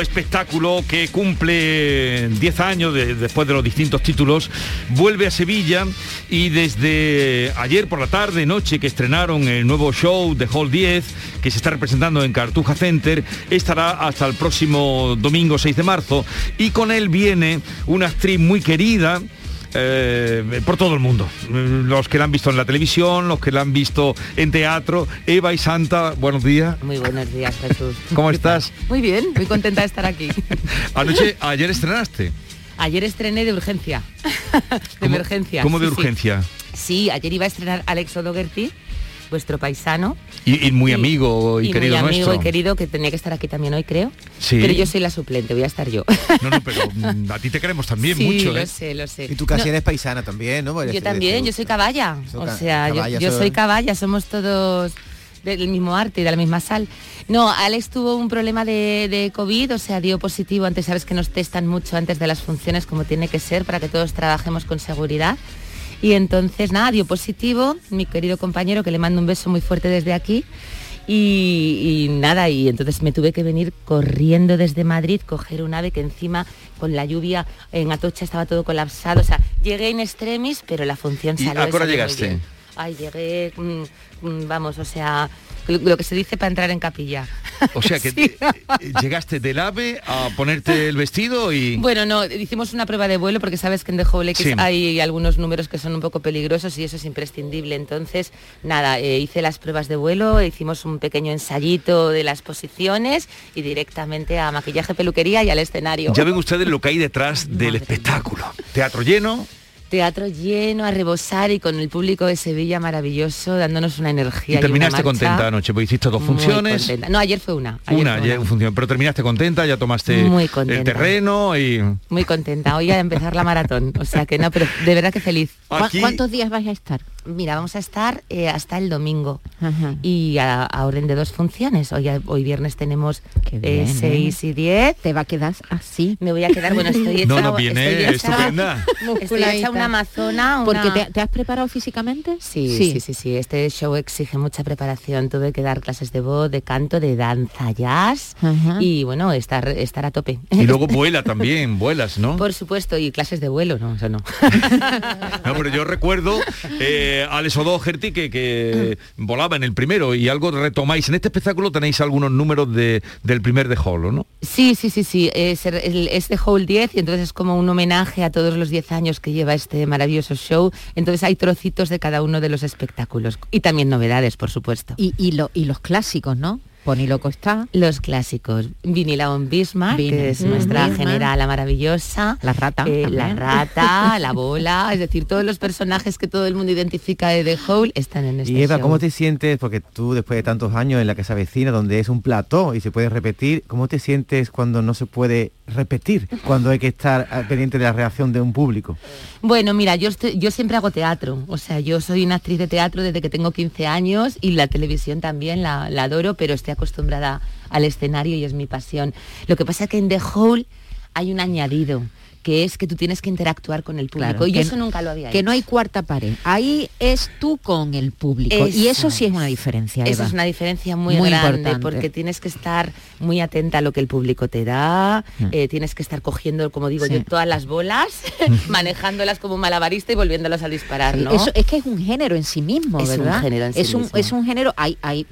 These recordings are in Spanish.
Espectáculo que cumple 10 años de- después de los distintos títulos, vuelve a Sevilla y desde ayer por la tarde, noche que estrenaron el nuevo show The Hall 10, que se está representando en Cartuja Center, estará hasta el próximo domingo 6 de marzo. Y con él viene una actriz muy querida, eh, por todo el mundo. Los que la han visto en la televisión, los que la han visto en teatro. Eva y Santa, buenos días. Muy buenos días, Jesús. ¿Cómo estás? Muy bien, muy contenta de estar aquí. Anoche, ayer estrenaste. Ayer estrené de urgencia. de ¿Cómo- emergencia. ¿Cómo de sí, sí. urgencia? Sí, ayer iba a estrenar Alex O'Dougherty, vuestro paisano. Y, y muy amigo y, querido muy amigo nuestro. y querido que tenía que estar aquí también hoy, creo. Sí. Pero yo soy la suplente, voy a estar yo. No, no, pero mm, a ti te queremos también sí, mucho, lo ¿eh? sé, lo sé. Y tú casi No, eres paisana también, ¿no? Yo también, yo soy caballa. O sea, yo- caballa, yo, eso- soy caballa, somos todos del mismo arte y de la misma sal. No, Alex tuvo un problema de, de COVID, o sea, dio positivo. Antes sabes que nos testan mucho antes de las funciones como tiene que ser para que todos trabajemos con seguridad. Y entonces, nada, dio positivo, mi querido compañero, que le mando un beso muy fuerte desde aquí. Y, y nada, y entonces me tuve que venir corriendo desde Madrid, coger un ave que encima con la lluvia en Atocha estaba todo colapsado. O sea, llegué en extremis, pero la función ¿Y salió. a muy llegaste? Ay, llegué, mm, mm, vamos, o sea, lo, que se dice para entrar en capilla. O sea que Sí. eh, llegaste del AVE a ponerte el vestido y... Bueno, no, hicimos una prueba de vuelo porque sabes que en The Whole X Sí. hay algunos números que son un poco peligrosos y eso es imprescindible. Entonces, nada, eh, hice las pruebas de vuelo, hicimos un pequeño ensayito de las posiciones y directamente a maquillaje, peluquería y al escenario. Ya ven ustedes lo que hay detrás del espectáculo. Teatro lleno, Teatro lleno, a rebosar y con el público de Sevilla maravilloso, dándonos una energía. y terminaste contenta anoche, porque hiciste dos muy funciones. contenta. No, ayer fue una. ayer Una, fue función, pero terminaste contenta, ya tomaste Muy el terreno y... Muy contenta. Hoy a empezar la maratón. O sea que no, pero de verdad que feliz. ¿Cu- Aquí- ¿Cuántos días vais a estar? Mira, vamos a estar eh, hasta el domingo. Ajá. Y a, a orden de dos funciones. Hoy, hoy viernes tenemos Qué eh, bien, ¿eh? 6 y 10. Te va a quedar así. Me voy a quedar, bueno, estoy hecha, No, no, viene estoy hecha- estupenda. Estoy hecha una amazona. Porque una- te, te has preparado físicamente. Sí, sí, sí, sí, Este show exige mucha preparación. Tuve que dar clases de voz, de canto, de danza, jazz Ajá. y bueno, estar, estar a tope. Y luego vuela también, vuelas, ¿no? Por supuesto, y clases de vuelo, no, eso no. No, pero yo recuerdo eh, a Alex O'Doherty que, que volaba en el primero y algo retomáis. En este espectáculo tenéis algunos números de, del primer de Holo, ¿no? Sí, sí, sí, sí. Es, el- es de Whole 10 y entonces es como un homenaje a todos los 10 años que lleva este maravilloso show. Entonces hay trocitos de cada uno de los espectáculos y también novedades, por supuesto. Y, y, lo- y los clásicos, ¿no? Pony Loco está. Los clásicos. Vinila on Bismarck, Vini- que es nuestra Bismarck. generala maravillosa. La rata. Eh, la rata, la bola, es decir, todos los personajes que todo el mundo identifica de The Hole están en este Y Eva, show. ¿cómo te sientes? Porque tú después de tantos años en la casa vecina, donde es un plató y se puede repetir, ¿cómo te sientes cuando no se puede repetir? Cuando hay que estar pendiente de la reacción de un público. Bueno, mira, yo, estoy- yo siempre hago teatro, o sea, yo soy una actriz de teatro desde que tengo 15 años y la televisión también la, la adoro, pero estoy acostumbrada al escenario y es mi pasión. Lo que pasa es que en The Hole hay un añadido, que es que tú tienes que interactuar con el público Claro, y eso nunca lo había Que hecho. no hay cuarta pared. Ahí es tú con el público. y eso sí es una diferencia, Eso Eva. es una diferencia muy, Muy grande importante. porque tienes que estar muy atenta a lo que el público te da, Mm. eh, tienes que estar cogiendo, como digo Sí. yo, todas las bolas, manejándolas como un malabarista y volviéndolas a disparar, ¿no? Eso es que es un género en sí mismo, Es un género en sí es un, mismo. es un género, hay, hay,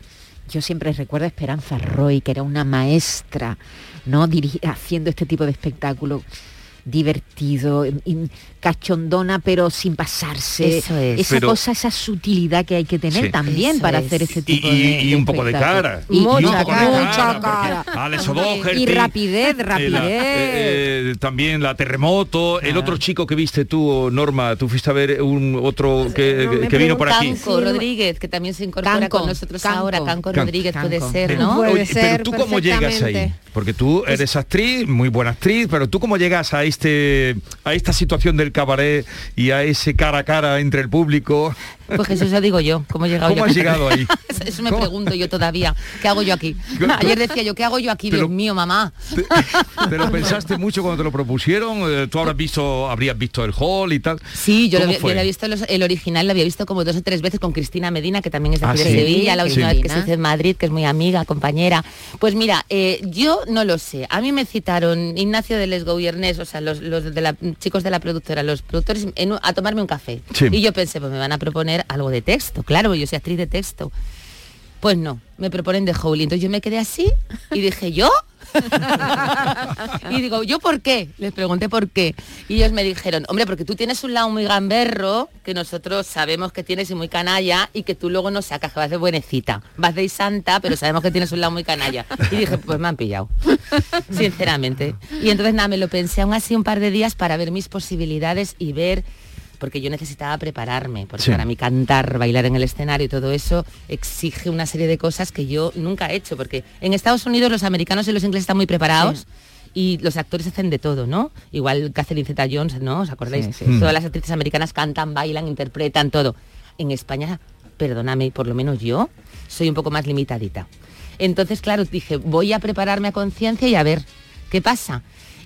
yo siempre recuerdo a Esperanza Roy, que era una maestra, ¿no? Haciendo este tipo de espectáculo. Divertido, y cachondona, pero sin pasarse. Eso es. Esa Pero- cosa, esa sutilidad que hay que tener Sí. también Eso para es. hacer este Y, tipo y- de y un poco de cara. Y, Y un mucha poco de cara, cara, mucha porque cara. Alex Hombre, O'Doherty, Y rapidez, eh, rapidez. la- eh, eh, también la terremoto, el otro chico que viste tú, Norma, tú fuiste a ver un otro que, no me que vino por aquí. Canco Rodríguez, que también se incorpora Canco, con nosotros Canco. ahora, Canco Canco. Rodríguez puede ser, ¿no? Puede oye, ser pero tú cómo llegas ahí, porque tú eres actriz, muy buena actriz, pero tú cómo llegas a este a esta situación del cabaret y a ese cara a cara entre el público. Pues eso lo digo yo, ¿cómo he llegado ¿Cómo yo? has llegado ahí? Eso- me ¿Cómo? pregunto yo todavía. ¿Qué hago yo aquí? Ayer decía yo, ¿qué hago yo aquí? Pero- Dios mío, mamá. ¿Te, te lo pensaste mucho cuando te lo propusieron? Eh, Tú habrás visto, habrías visto el hall y tal. Sí, yo lo, ¿Cómo había- yo fue? lo había visto, los- el original lo había visto como dos o tres veces con Cristina Medina, que también es de Ah, de. Sevilla, la Sí, última vez que se hizo en Madrid, que es muy amiga, compañera. Pues mira, eh, yo no lo sé. A mí me citaron Ignacio de Les Gouvernés, o sea, los, los de la, chicos de la productora, los productores, en a tomarme un café. Sí. Y yo pensé, pues me van a proponer algo de texto, claro, yo soy actriz de texto. Pues no, me proponen de Howley. Entonces yo me quedé así y dije, ¿yo? y digo, ¿yo por qué? Les pregunté por qué. Y ellos me dijeron, hombre, porque tú tienes un lado muy gamberro, que nosotros sabemos que tienes y muy canalla, y que tú luego no sacas, que vas de buenecita. Vas de santa, pero sabemos que tienes un lado muy canalla. Y dije, pues me han pillado, sinceramente. Y entonces nada, me lo pensé aún así un par de días para ver mis posibilidades y ver porque yo necesitaba prepararme, porque Sí. para mí cantar, bailar en el escenario y todo eso exige una serie de cosas que yo nunca he hecho, porque en Estados Unidos los americanos y los ingleses están muy preparados. Y los actores hacen de todo, ¿no? Igual Catherine Zeta Jones, ¿no? ¿Os acordáis? Sí, sí. Todas las actrices americanas cantan, bailan, interpretan, todo. En España, perdóname, por lo menos yo soy un poco más limitadita. Entonces, claro, dije, voy a prepararme a conciencia y a ver qué pasa.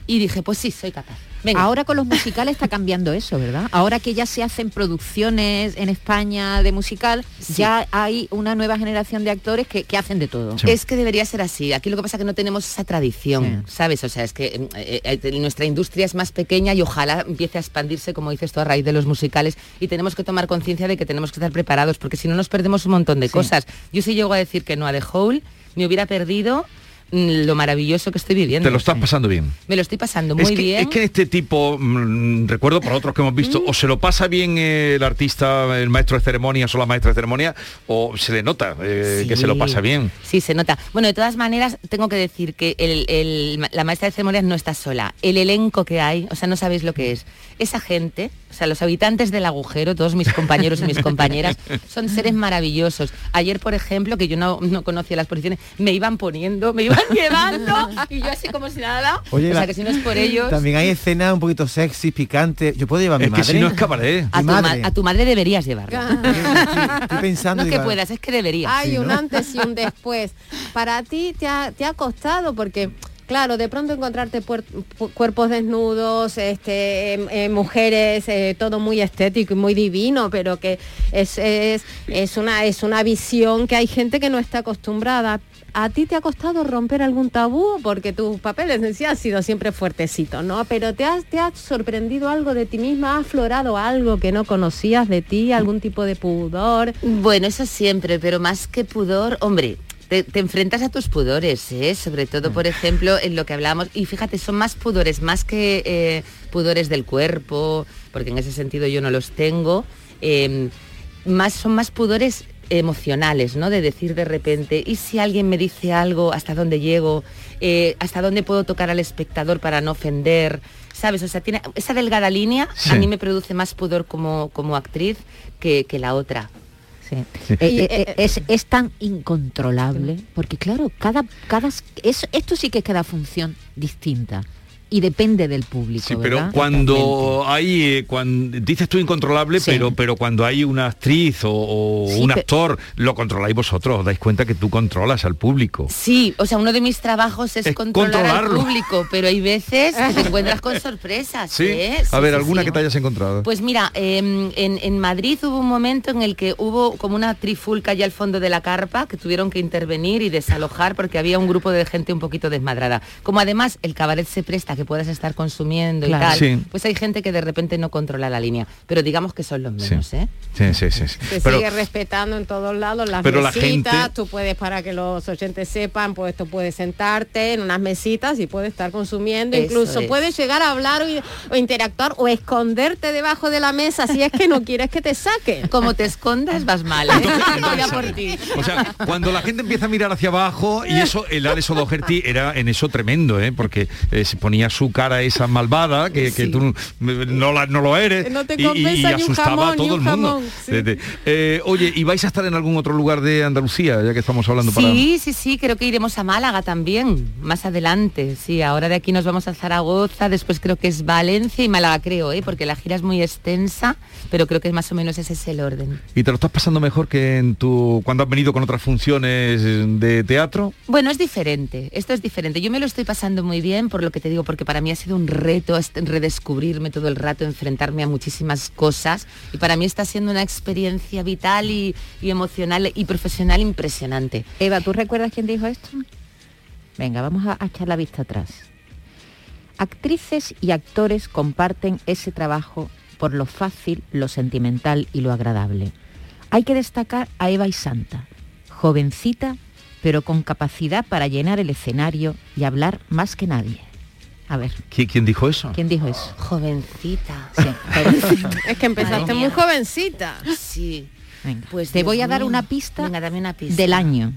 Y dije, pues sí, soy capaz. Venga. Ahora con los musicales está cambiando eso, ¿verdad? Ahora que ya se hacen producciones en España de musical, Sí. ya hay una nueva generación de actores que, que hacen de todo. Sí. Es que debería ser así. Aquí lo que pasa es que no tenemos esa tradición, Sí. ¿sabes? O sea, es que eh, eh, nuestra industria es más pequeña y ojalá empiece a expandirse, como dices tú, a raíz de los musicales y tenemos que tomar conciencia de que tenemos que estar preparados porque si no nos perdemos un montón de cosas. Yo si llego a decir que no a The Hole, me hubiera perdido lo maravilloso que estoy viviendo. Te lo estás pasando bien. Me lo estoy pasando muy es, que, bien. es que este tipo, mm, recuerdo por otros que hemos visto, o se lo pasa bien el artista, el maestro de ceremonias o la maestra de ceremonia, o se le nota eh, que se lo pasa bien. Sí, se nota. Bueno, de todas maneras, tengo que decir que el- el- la maestra de ceremonias no está sola. El elenco que hay, o sea, no sabéis lo que es. Esa gente, o sea, los habitantes del agujero, todos mis compañeros y mis compañeras, son seres maravillosos. Ayer, por ejemplo, que yo no, no conocía las posiciones, me iban poniendo, me iban llevando, y yo así como si nada. Oye, o sea, la- que si no es por ellos... También hay escenas un poquito sexy, picantes. Yo puedo llevar a mi Es que madre. si no es cabaret. A tu, ma- madre. a tu madre deberías llevarla. Estoy, estoy pensando. No es que puedas, es que deberías. Hay Sí, un ¿no? antes y un después. Para ti te ha, te ha costado porque, claro, de pronto encontrarte cuerpos desnudos, este, em, eh, mujeres, eh, todo muy estético y muy divino, pero que es, es, es, una, es una visión que hay gente que no está acostumbrada. ¿A ti te ha costado romper algún tabú? Porque tus papeles en sí han sido siempre fuertecitos, ¿no? Pero ¿te has, te sorprendido algo de ti misma? ¿Ha aflorado algo que no conocías de ti? ¿Algún tipo de pudor? Bueno, eso siempre, pero más que pudor, hombre, te, enfrentas a tus pudores, ¿eh? sobre todo, por ejemplo, en lo que hablamos, y fíjate, son más pudores, más que eh, pudores del cuerpo, porque en ese sentido yo no los tengo, eh, más, son más pudores emocionales, ¿no? De decir de repente, ¿y si alguien me dice algo, hasta dónde llego? Eh, ¿Hasta dónde puedo tocar al espectador para no ofender? ¿Sabes? O sea, tiene esa delgada línea Sí. a mí me produce más pudor como, como actriz que, que la otra. Sí. Eh, eh, es, es tan incontrolable, porque claro, cada, cada es- esto sí que es cada función distinta y depende del público. Sí, pero ¿verdad? cuando hay, eh, cuando dices tú incontrolable, Sí. pero pero cuando hay una actriz o, o Sí, un actor, lo controláis vosotros, os dais cuenta que tú controlas al público. Sí, o sea, uno de mis trabajos es, Es controlar controlarlo. al público, pero hay veces que te encuentras con sorpresas. Sí. ¿eh? A ver, alguna que te hayas encontrado. Pues mira, em, en, en Madrid hubo un momento en el que hubo como una trifulca ya al fondo de la carpa que tuvieron que intervenir y desalojar porque había un grupo de gente un poquito desmadrada. Como además el cabaret se presta, que puedas estar consumiendo Claro. y tal, Sí. pues hay gente que de repente no controla la línea. Pero digamos que son los menos, ¿eh? Sí, sí, sí. sí. Se Pero- sigue respetando en todos lados las Pero la mesitas, gente- tú puedes, para que los oyentes sepan, pues tú puedes sentarte en unas mesitas y puedes estar consumiendo, Eso incluso es. puedes llegar a hablar o, o interactuar o esconderte debajo de la mesa si es que no quieres que te saquen. Como te escondas vas mal, ¿eh? Por ti. O sea, cuando la gente empieza a mirar hacia abajo, y eso, el Alex O'Doherty era en eso tremendo, ¿eh? porque eh, se ponía su cara esa malvada, que, que Sí. tú no, la- no lo eres, No te y- y, compensa ni un asustaba jamón, a todo el mundo. sí. Eh, oye, ¿y vais a estar en algún otro lugar de Andalucía, ya que estamos hablando para... Sí, sí, sí, creo que iremos a Málaga también, más adelante. Sí, ahora de aquí nos vamos a Zaragoza, después creo que es Valencia y Málaga, creo, ¿eh? porque la gira es muy extensa, pero creo que más o menos ese es el orden. ¿Y te lo estás pasando mejor que en tu cuando has venido con otras funciones de teatro? Bueno, es diferente, esto es diferente. Yo me lo estoy pasando muy bien por lo que te digo, porque para mí ha sido un reto redescubrirme todo el rato, enfrentarme a muchísimas cosas y para mí está siendo una experiencia vital y, y emocional y profesional impresionante. Eva, ¿tú recuerdas quién dijo esto? Venga, vamos a, a echar la vista atrás. Actrices y actores comparten ese trabajo por lo fácil, lo sentimental y lo agradable. Hay que destacar a Eva y Santa, jovencita, pero con capacidad para llenar el escenario y hablar más que nadie. A ver, ¿Qui- ¿Quién dijo eso? ¿quién dijo eso? Jovencita. Sí, jovencita. Es que empezaste muy jovencita. Sí. Venga, Pues te Dios voy a dar mío. una pista, Venga, dame una pista. del año.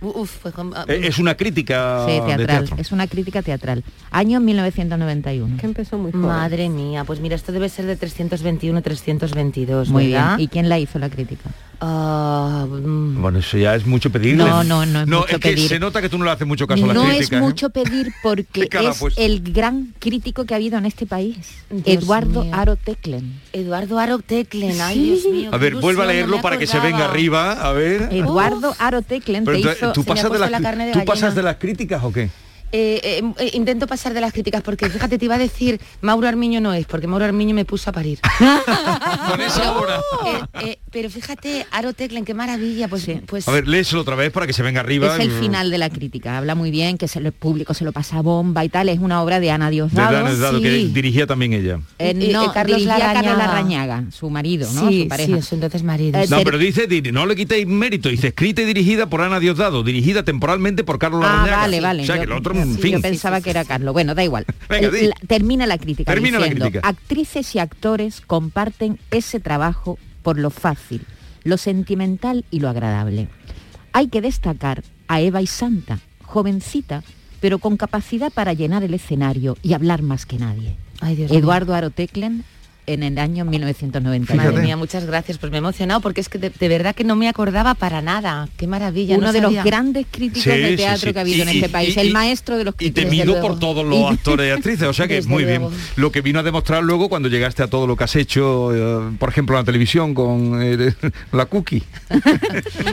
Uf, fue como- Eh, es una crítica Sí, teatral. Es una crítica teatral. Año 1991. Que empezó muy joven. Madre mía, pues mira, esto debe ser de 321, 322, Muy ¿verdad? bien. ¿Y quién la hizo la crítica? Ah, mm, Bueno, eso ya es mucho pedirle. No, no, no es mucho es que pedir. se nota que tú no le haces mucho caso a las no críticas. es ¿eh? mucho pedir porque ¿Qué cara ha es el gran crítico que ha habido en este país. Dios Eduardo mío. Aro Teclen. Eduardo Aro Teclen, ay Sí. Dios mío. A ver, vuelva a no leerlo para que se venga arriba, a ver. Eduardo Aro Teclen te tú- ¿Tú, pasas de, las, la carne de ¿tú pasas de las críticas o qué? Eh, eh, eh, intento pasar de las críticas porque fíjate, te iba a decir, Mauro Armiño no es, porque Mauro Armiño me puso a parir. Con esa hora. Eh, eh, pero fíjate, Aro Teclen, qué maravilla, pues, Sí. pues A ver, léeselo otra vez para que se venga arriba. Es el final de la crítica. Habla muy bien, que se- el público se lo pasa bomba y tal. Es una obra de Ana De Diosdado. Dado, que dirigía también ella. Eh, no, Carlos dirigía a Carlos Larrañaga. Larrañaga, su marido, ¿no? sí, su pareja. sí, su entonces marido. Eh, No, pero dice, di- no le quitéis mérito, dice escrita y dirigida por Ana Diosdado, dirigida temporalmente por Carlos Ah, Larrañaga. vale, vale. O sea, Yo- que el otro, sí, fin. Yo pensaba que era Carlos. Bueno, da igual. Venga, la- termina la crítica Termina la diciendo, crítica. actrices y actores comparten ese trabajo por lo fácil, lo sentimental y lo agradable. Hay que destacar a Eva y Santa, jovencita, pero con capacidad para llenar el escenario y hablar más que nadie. Ay, Dios mío. Eduardo Aro Teclen en el año 1991. Madre mía, muchas gracias, pues me he emocionado porque es que de, de verdad que no me acordaba para nada. Qué maravilla. Uno no de los grandes críticos Sí, de teatro sí. que ha habido Y- en y- este país, y- el y- maestro de los Y críticos. temido Desde por todos los Y- actores y actrices, o sea que Desde muy luego. bien. Lo que vino a demostrar luego cuando llegaste a todo lo que has hecho, eh, por ejemplo, en la televisión con eh, la cookie.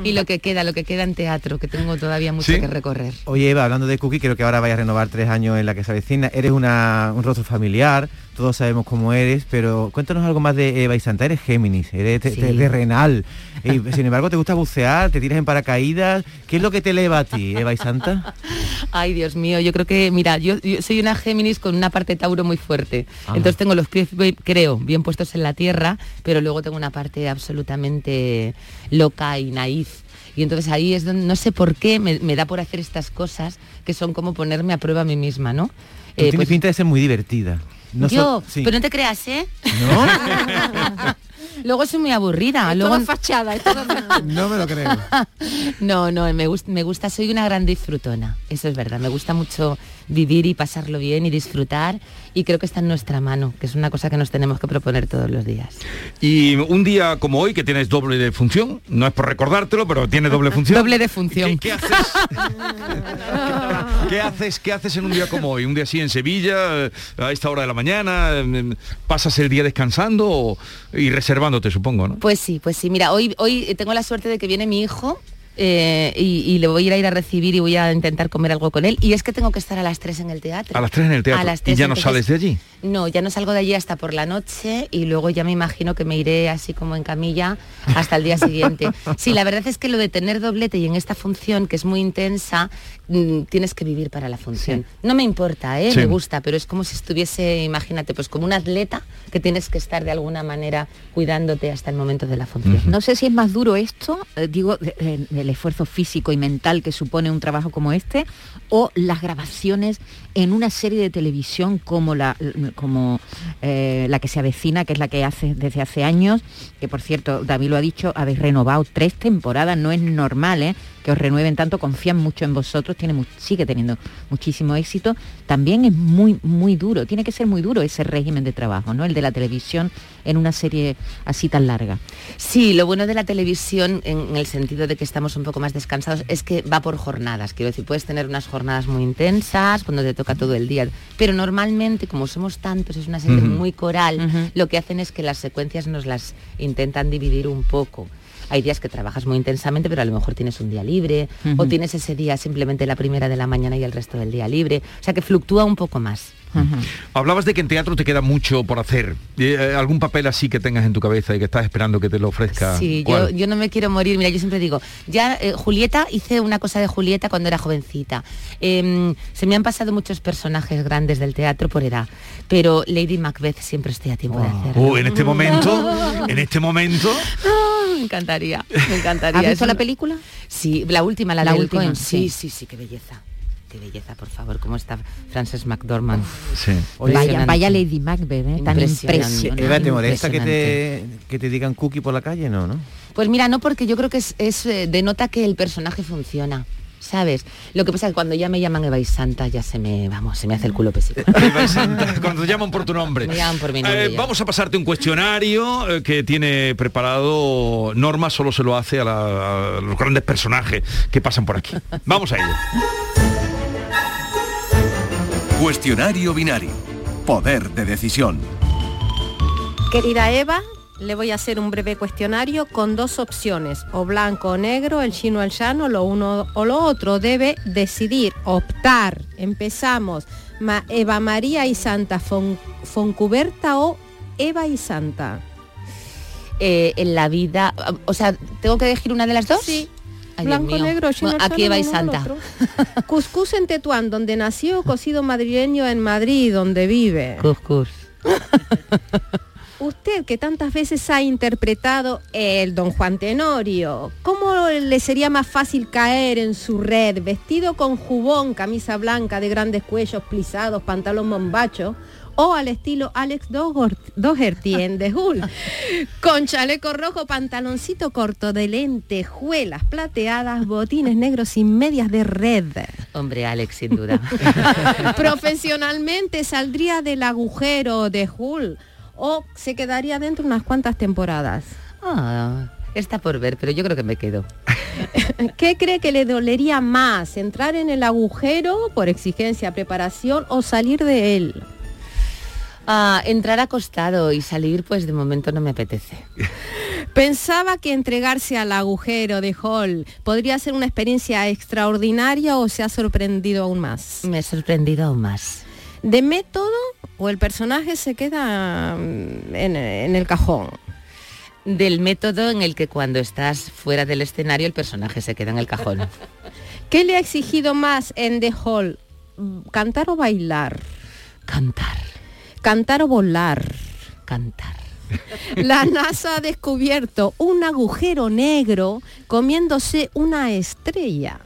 y lo que queda, lo que queda en teatro, que tengo todavía mucho ¿Sí? que recorrer. Oye, Eva, hablando de Cookie, creo que ahora vaya a renovar tres años en la que se avecina. Eres una, un rostro familiar, todos sabemos cómo eres, pero cuéntanos algo más de Eva y Santa. Eres Géminis, eres terrenal. Y, sin embargo, te gusta bucear, te tiras en paracaídas. ¿Qué es lo que te eleva a ti, Eva y Santa? Ay, Dios mío, yo creo que, mira, yo, yo soy una Géminis con una parte Tauro muy fuerte. Entonces tengo los pies, creo, bien puestos en la tierra, pero luego tengo una parte absolutamente loca y naif. Y entonces ahí es donde, no sé por qué, me, me da por hacer estas cosas que son como ponerme a prueba a mí misma, ¿no? Tú Eh, tienes pues, pinta de ser muy divertida. No yo, so- sí. pero no te creas, ¿eh? ¿No? Luego soy muy aburrida. Es luego, fachada, es no me lo creo. No, no, me gusta, me gusta, soy una gran disfrutona, eso es verdad, me gusta mucho vivir y pasarlo bien y disfrutar y creo que está en nuestra mano, que es una cosa que nos tenemos que proponer todos los días. Y un día como hoy, que tienes doble de función, no es por recordártelo, pero tiene doble función. Doble de función. ¿Qué, qué haces? ¿Qué haces? ¿Qué haces en un día como hoy? Un día así en Sevilla, a esta hora de la mañana, eh, pasas el día descansando y supongo. Pues sí, pues sí, mira, hoy, hoy tengo la suerte de que viene mi hijo eh, y, y le voy a ir a ir a recibir y voy a intentar comer algo con él. Y es que tengo que estar a las 3 en el teatro. A las 3 en el teatro. A las ¿Y ya no sales de allí? No, ya no salgo de allí hasta por la noche y luego ya me imagino que me iré así como en camilla hasta el día siguiente. Sí, la verdad es que lo de tener doblete y en esta función que es muy intensa, mm, tienes que vivir para la función. No me importa, ¿eh? Sí. me gusta, pero es como si estuviese, imagínate, pues como un atleta que tienes que estar de alguna manera cuidándote hasta el momento de la función. No sé si es más duro esto, eh, digo, de- el esfuerzo físico y mental que supone un trabajo como este, o las grabaciones en una serie de televisión como la, como, eh, la que se avecina, que es la que hace desde hace años, que por cierto, David lo ha dicho, habéis renovado tres temporadas, no es normal ¿eh? que os renueven tanto, confían mucho en vosotros, tiene sigue teniendo muchísimo éxito. También es muy, muy duro, tiene que ser muy duro ese régimen de trabajo, ¿no? El de la televisión en una serie así tan larga. Sí, lo bueno de la televisión, en el sentido de que estamos un poco más descansados, es que va por jornadas. Quiero decir, puedes tener unas jornadas muy intensas, cuando te toca todo el día. Pero normalmente, como somos tantos, es una serie muy coral, lo que hacen es que las secuencias nos las intentan dividir un poco. Hay días que trabajas muy intensamente, pero a lo mejor tienes un día libre, o tienes ese día simplemente la primera de la mañana y el resto del día libre. O sea que fluctúa un poco más. Hablabas de que en teatro te queda mucho por hacer. Eh, ¿Algún papel así que tengas en tu cabeza y que estás esperando que te lo ofrezca? Sí, yo, yo no me quiero morir. Mira, yo siempre digo, ya eh, Julieta, hice una cosa de Julieta cuando era jovencita. Em, se me han pasado muchos personajes grandes del teatro por edad, pero Lady Macbeth siempre estoy a tiempo de hacerlo. Oh, en este momento, en este momento, me encantaría, me encantaría. ¿Has visto la película? Sí, la última, la, La última, Cohen. sí. Sí, sí, sí, qué belleza. Qué belleza, por favor, cómo está Frances McDormand. sí. Vaya, vaya Lady Macbeth, ¿eh? tan Impresionante. Eva, ¿te molesta que te, que te digan cookie por la calle? No, ¿no? Pues mira, no porque yo creo que es, es, eh, denota que el personaje funciona. ¿Sabes? Lo que pasa es que cuando ya me llaman Eva y Santa ya se me, vamos, se me hace el culo pesito. Eva Santa, Cuando te llaman por tu nombre. Me llaman por mi nombre Eh, vamos a pasarte un cuestionario eh, que tiene preparado Norma, solo se lo hace a, la- a los grandes personajes que pasan por aquí. Vamos a ello. Cuestionario binario. Poder de decisión. Querida Eva, le voy a hacer un breve cuestionario con dos opciones, o blanco o negro, el chino o el llano, lo uno o lo otro. Debe decidir, optar. Empezamos. Ma- Eva María y Santa Fon- Foncuberta o Eva y Santa. Eh, en la vida, o sea, ¿tengo que elegir una de las dos? Sí. Ay, Blanco, negro, chino, Bueno, Aquí Eva y Santa. Cuscús en Tetuán, donde nació, cocido madrileño en Madrid, donde vive. Cuscús. Usted que tantas veces ha interpretado el Don Juan Tenorio, ¿cómo le sería más fácil caer en su red vestido con jubón, camisa blanca de grandes cuellos plisados, pantalón bombacho? O al estilo Alex Doherty en The Hull, con chaleco rojo, pantaloncito corto de lentejuelas plateadas, botines negros y medias de red. Hombre, Alex, sin duda. Profesionalmente saldría del agujero de Hull o se quedaría dentro unas cuantas temporadas. Ah, está por ver, pero yo creo que me quedo. ¿Qué cree que le dolería más? ¿Entrar en el agujero por exigencia, preparación o salir de él? Ah, entrar acostado y salir, pues de momento no me apetece. Pensaba que entregarse al agujero de Hall podría ser una experiencia extraordinaria o se ha sorprendido aún más. Me he sorprendido aún más. ¿De método o el personaje se queda mm, en, en el cajón? Del método en el que cuando estás fuera del escenario el personaje se queda en el cajón. ¿Qué le ha exigido más en The Hall? ¿Cantar o bailar? Cantar, ¿Cantar o volar? cantar. La NASA ha descubierto un agujero negro comiéndose una estrella.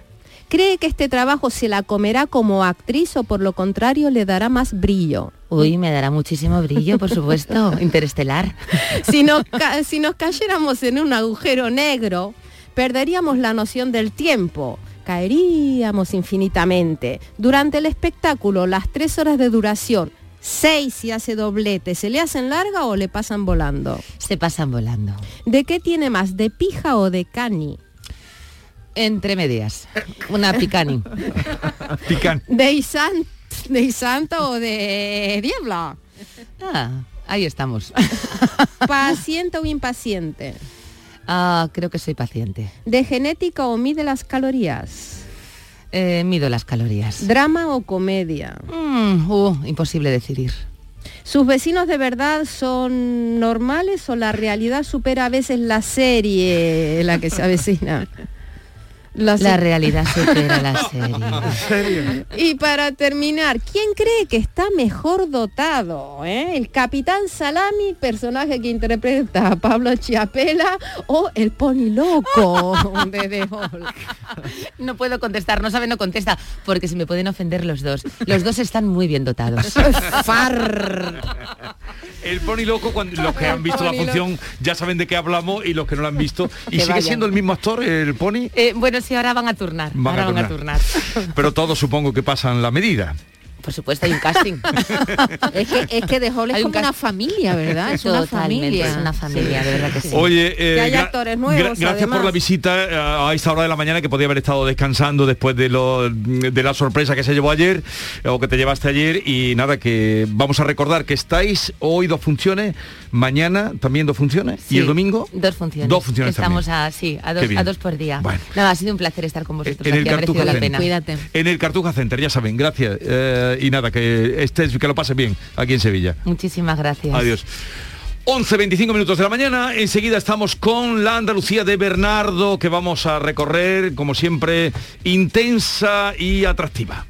¿Cree que este trabajo se la comerá como actriz o por lo contrario le dará más brillo? Uy, me dará muchísimo brillo, por supuesto. Interestelar. Si nos, si nos cayéramos en un agujero negro, perderíamos la noción del tiempo. Caeríamos infinitamente. Durante el espectáculo, las tres horas de duración, seis si hace doblete, ¿se le hacen larga o le pasan volando? Se pasan volando. ¿De qué tiene más? ¿De pija o de cani? Entre medias. Una picani. Pican. ¿De, isan- de isanto o de diabla? Ah, ahí estamos. ¿Paciente o impaciente? Ah, creo que soy paciente. ¿De genética o mide las calorías? Eh, mido las calorías. ¿Drama o comedia? Mm, uh, imposible decidir. ¿Sus vecinos de verdad son normales o la realidad supera a veces la serie en la que se avecina? La, realidad supera la serie. Y para terminar, ¿quién cree que está mejor dotado? eh? ¿El Capitán Salami, personaje que interpreta a Pablo Chiapela, o el Pony Loco de The Hulk? No puedo contestar, no sabe, no contesta, porque se me pueden ofender los dos. Los dos están muy bien dotados. Far. El pony loco, cuando los que han visto la función ya saben de qué hablamos y los que no lo han visto. ¿Y Que sigue vayan. siendo el mismo actor, el pony? Eh, bueno, sí, ahora van a turnar. Van a ahora van a turnar. turnar. Pero todos supongo que pasan la medida. Por supuesto, hay un casting. Es que, es que The Hall es Hay un como una familia, ¿verdad? Es una Totalmente, familia. es una familia, de verdad que sí. Oye, eh, Que hay gra- actores nuevos, gra- gracias además. por la visita eh, a esta hora de la mañana que podía haber estado descansando después de, lo, de la sorpresa que se llevó ayer eh, o que te llevaste ayer y nada que vamos a recordar que estáis hoy dos funciones, mañana también dos funciones y el domingo Dos funciones. Dos funciones Estamos también. a, sí, a Qué dos, a dos por día. Bueno. Nada, ha sido un placer estar con vosotros. en el aquí, ha merecido la pena. Cuídate. En el Cartuja Center, ya saben, gracias. eh, y nada, que estés, que lo pases bien aquí en Sevilla. Muchísimas gracias. Adiós. 11, 25 minutos de la mañana, enseguida estamos con la Andalucía de Bernardo que vamos a recorrer, como siempre, intensa y atractiva.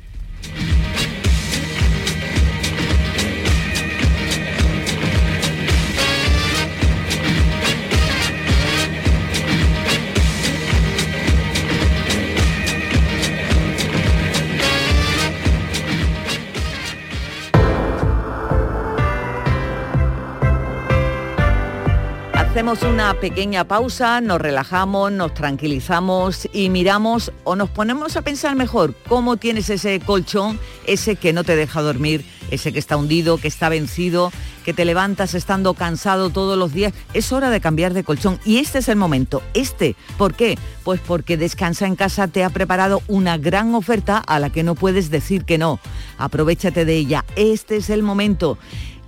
Una pequeña pausa, nos relajamos, nos tranquilizamos y miramos o nos ponemos a pensar mejor cómo tienes ese colchón, ese que no te deja dormir, ese que está hundido, que está vencido, que te levantas estando cansado todos los días. Es hora de cambiar de colchón y este es el momento. Este, ¿por qué? Pues porque Descansa en casa te ha preparado una gran oferta a la que no puedes decir que no. Aprovechate de ella. Este es el momento.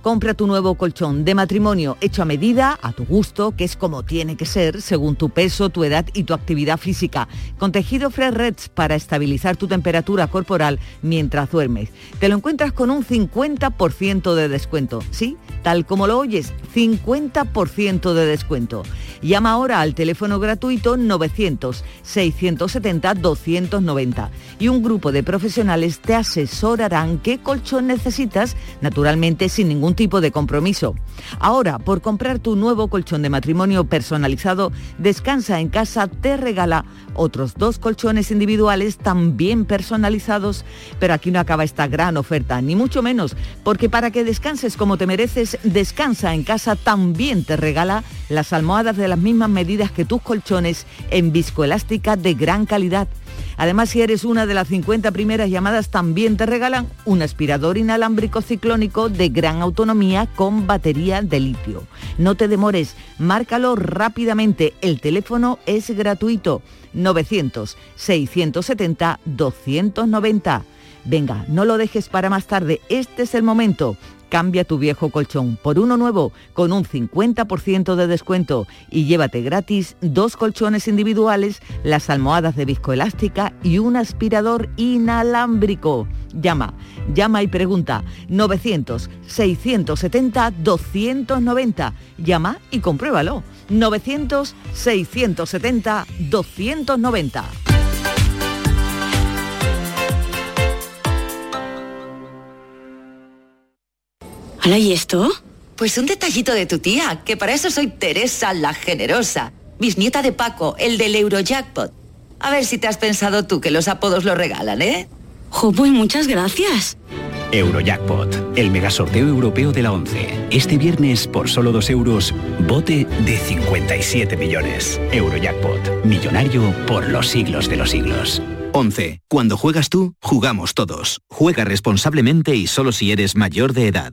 Compra tu nuevo colchón de matrimonio hecho a medida, a tu gusto, que es como tiene que ser, según tu peso, tu edad y tu actividad física, con tejido Fresh Reds para estabilizar tu temperatura corporal mientras duermes. Te lo encuentras con un 50% de descuento, ¿sí? Tal como lo oyes, 50% de descuento. Llama ahora al teléfono gratuito 900-670-290 y un grupo de profesionales te asesorarán qué colchón necesitas, naturalmente sin ningún tipo de compromiso. Ahora, por comprar tu nuevo colchón de matrimonio personalizado, Descansa en casa te regala otros dos colchones individuales también personalizados, pero aquí no acaba esta gran oferta, ni mucho menos, porque para que descanses como te mereces, Descansa en casa también te regala las almohadas de las mismas medidas que tus colchones en viscoelástica de gran calidad. Además, si eres una de las 50 primeras llamadas, también te regalan un aspirador inalámbrico ciclónico de gran autonomía con batería de litio. No te demores, márcalo rápidamente. El teléfono es gratuito. 900-670-290. Venga, no lo dejes para más tarde. Este es el momento. Cambia tu viejo colchón por uno nuevo con un 50% de descuento y llévate gratis dos colchones individuales, las almohadas de viscoelástica y un aspirador inalámbrico. Llama, llama y pregunta 900-670-290. Llama y compruébalo. 900-670-290. ¿Hala y esto? Pues un detallito de tu tía, que para eso soy Teresa la Generosa, bisnieta de Paco, el del Eurojackpot. A ver si te has pensado tú que los apodos lo regalan, ¿eh? Jo, pues muchas gracias. Eurojackpot, el megasorteo europeo de la 11. Este viernes, por solo 2 euros, bote de 57 millones. Eurojackpot, millonario por los siglos de los siglos. 11. Cuando juegas tú, jugamos todos. Juega responsablemente y solo si eres mayor de edad.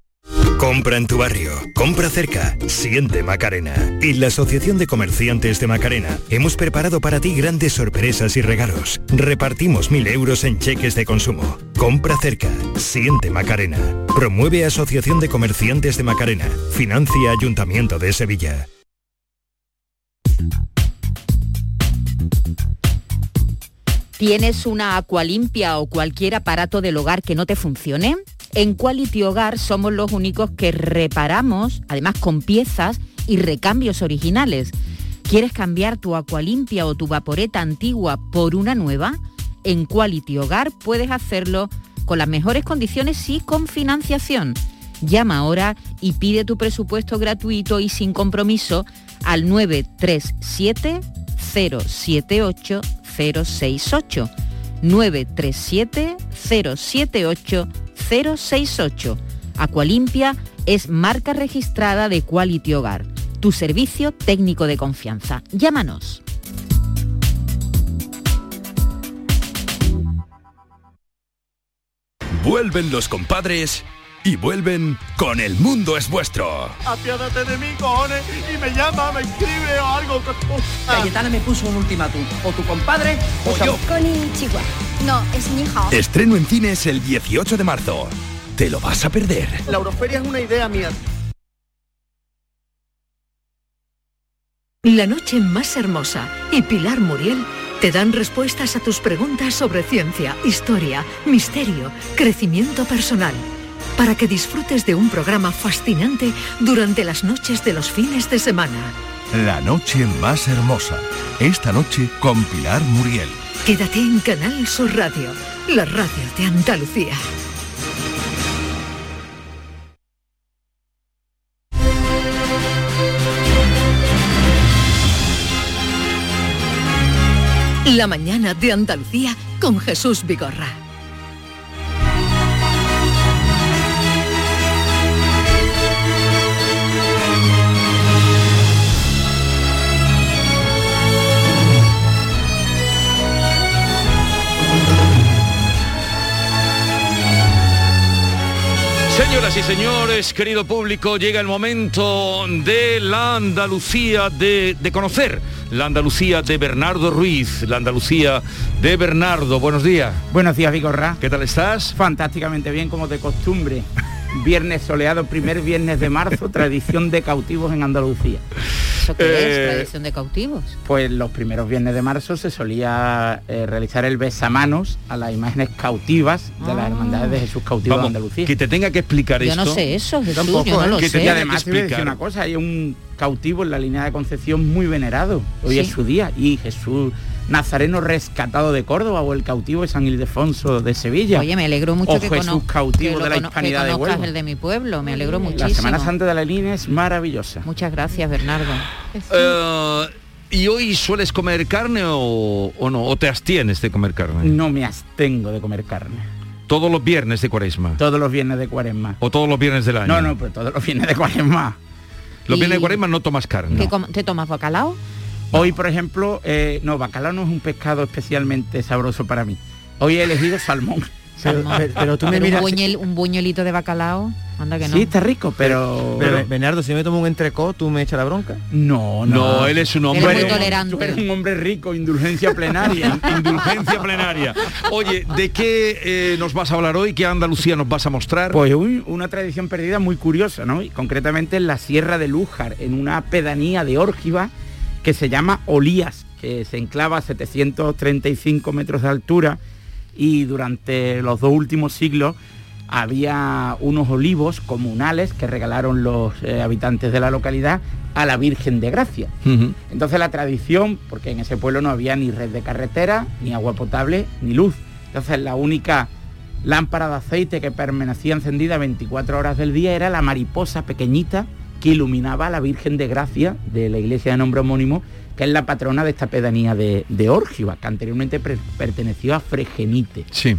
Compra en tu barrio, compra cerca, siente Macarena. Y la Asociación de Comerciantes de Macarena hemos preparado para ti grandes sorpresas y regalos. Repartimos mil euros en cheques de consumo. Compra cerca, siente Macarena. Promueve Asociación de Comerciantes de Macarena. Financia Ayuntamiento de Sevilla. ¿Tienes una acualimpia o cualquier aparato del hogar que no te funcione? En Quality Hogar somos los únicos que reparamos, además con piezas y recambios originales. ¿Quieres cambiar tu acualimpia o tu vaporeta antigua por una nueva? En Quality Hogar puedes hacerlo con las mejores condiciones y con financiación. Llama ahora y pide tu presupuesto gratuito y sin compromiso al 937 078 068 937 078 068. Acualimpia es marca registrada de Quality Hogar, tu servicio técnico de confianza. Llámanos. Vuelven los compadres y vuelven con El Mundo es Vuestro. Apiádate de mí, cojones, y me llama, me escribe o algo. Cayetana me puso un ultimátum. O tu compadre o yo. Konnichiwa. No, es ni hao. Estreno en cines el 18 de marzo. ¿Te lo vas a perder? La Euroferia es una idea mía. La noche más hermosa y Pilar Muriel te dan respuestas a tus preguntas sobre ciencia, historia, misterio, crecimiento personal, para que disfrutes de un programa fascinante durante las noches de los fines de semana. La noche más hermosa. Esta noche con Pilar Muriel. Quédate en Canal Sur Radio, la radio de Andalucía. La mañana de Andalucía con Jesús Vigorra. Señoras y señores, querido público, llega el momento de la Andalucía de, de, conocer, la Andalucía de Bernardo Ruiz, la Andalucía de Bernardo. Buenos días. Buenos días, Vigorra. ¿Qué tal estás? Fantásticamente bien, como de costumbre. Viernes soleado, primer viernes de marzo, tradición de cautivos en Andalucía. ¿Eso qué eh, es, tradición de cautivos? Pues los primeros viernes de marzo se solía eh, realizar el besamanos a las imágenes cautivas de Ah. las hermandades de Jesús cautivo Vamos, de Andalucía. que te tenga que explicar Yo esto. no sé eso, Jesús, Tampoco, yo no ¿eh? lo Que sé. te- además explicar. una cosa, hay un cautivo en la línea de Concepción muy venerado. Hoy Sí. es su día. Y Jesús Nazareno rescatado de Córdoba o el cautivo de San Ildefonso de Sevilla. Oye, me alegro mucho o que, Jesús cautivo que de la cono- que hispanidad de el de mi pueblo, me alegro La muchísimo. Semana Santa de la línea es maravillosa. Muchas gracias, Bernardo. Eh, ¿Y hoy sueles comer carne o, o no? ¿O te abstienes de comer carne? No me abstengo de comer carne. Todos los viernes de cuaresma. Todos los viernes de cuaresma. O todos los viernes del año. No, no, pero todos los viernes de cuaresma. Los viernes de cuaresma no tomas carne. ¿Qué ¿Te tomas bacalao? Hoy, por ejemplo, eh, no, bacalao no es un pescado especialmente sabroso para mí. Hoy he elegido salmón. Pero tú me Pero miras- Un, buñuel- un buñuelito de bacalao, anda que no. Sí, está rico, pero... Pero, Bernardo, si me tomo un entrecot, ¿tú me echas la bronca? No, No, no. él es un hombre... Eres muy tolerante. Tú eres un hombre rico, indulgencia plenaria. Indulgencia plenaria. Oye, ¿de qué eh, nos vas a hablar hoy? ¿Qué Andalucía nos vas a mostrar? Pues un- una tradición perdida muy curiosa, ¿no? Y concretamente en la Sierra de Lújar, en una pedanía de Órgiva que se llama Olías, que se enclava a 735 metros de altura y durante los dos últimos siglos había unos olivos comunales que regalaron los eh, habitantes de la localidad a la Virgen de Gracia. Entonces la tradición, porque en ese pueblo no había ni red de carretera, ni agua potable, ni luz. Entonces la única lámpara de aceite que permanecía encendida 24 horas del día era la mariposa pequeñita que iluminaba a la Virgen de Gracia de la iglesia de nombre homónimo, que es la patrona de esta pedanía de, de Órgiva, que anteriormente perteneció a Fregenite. Sí.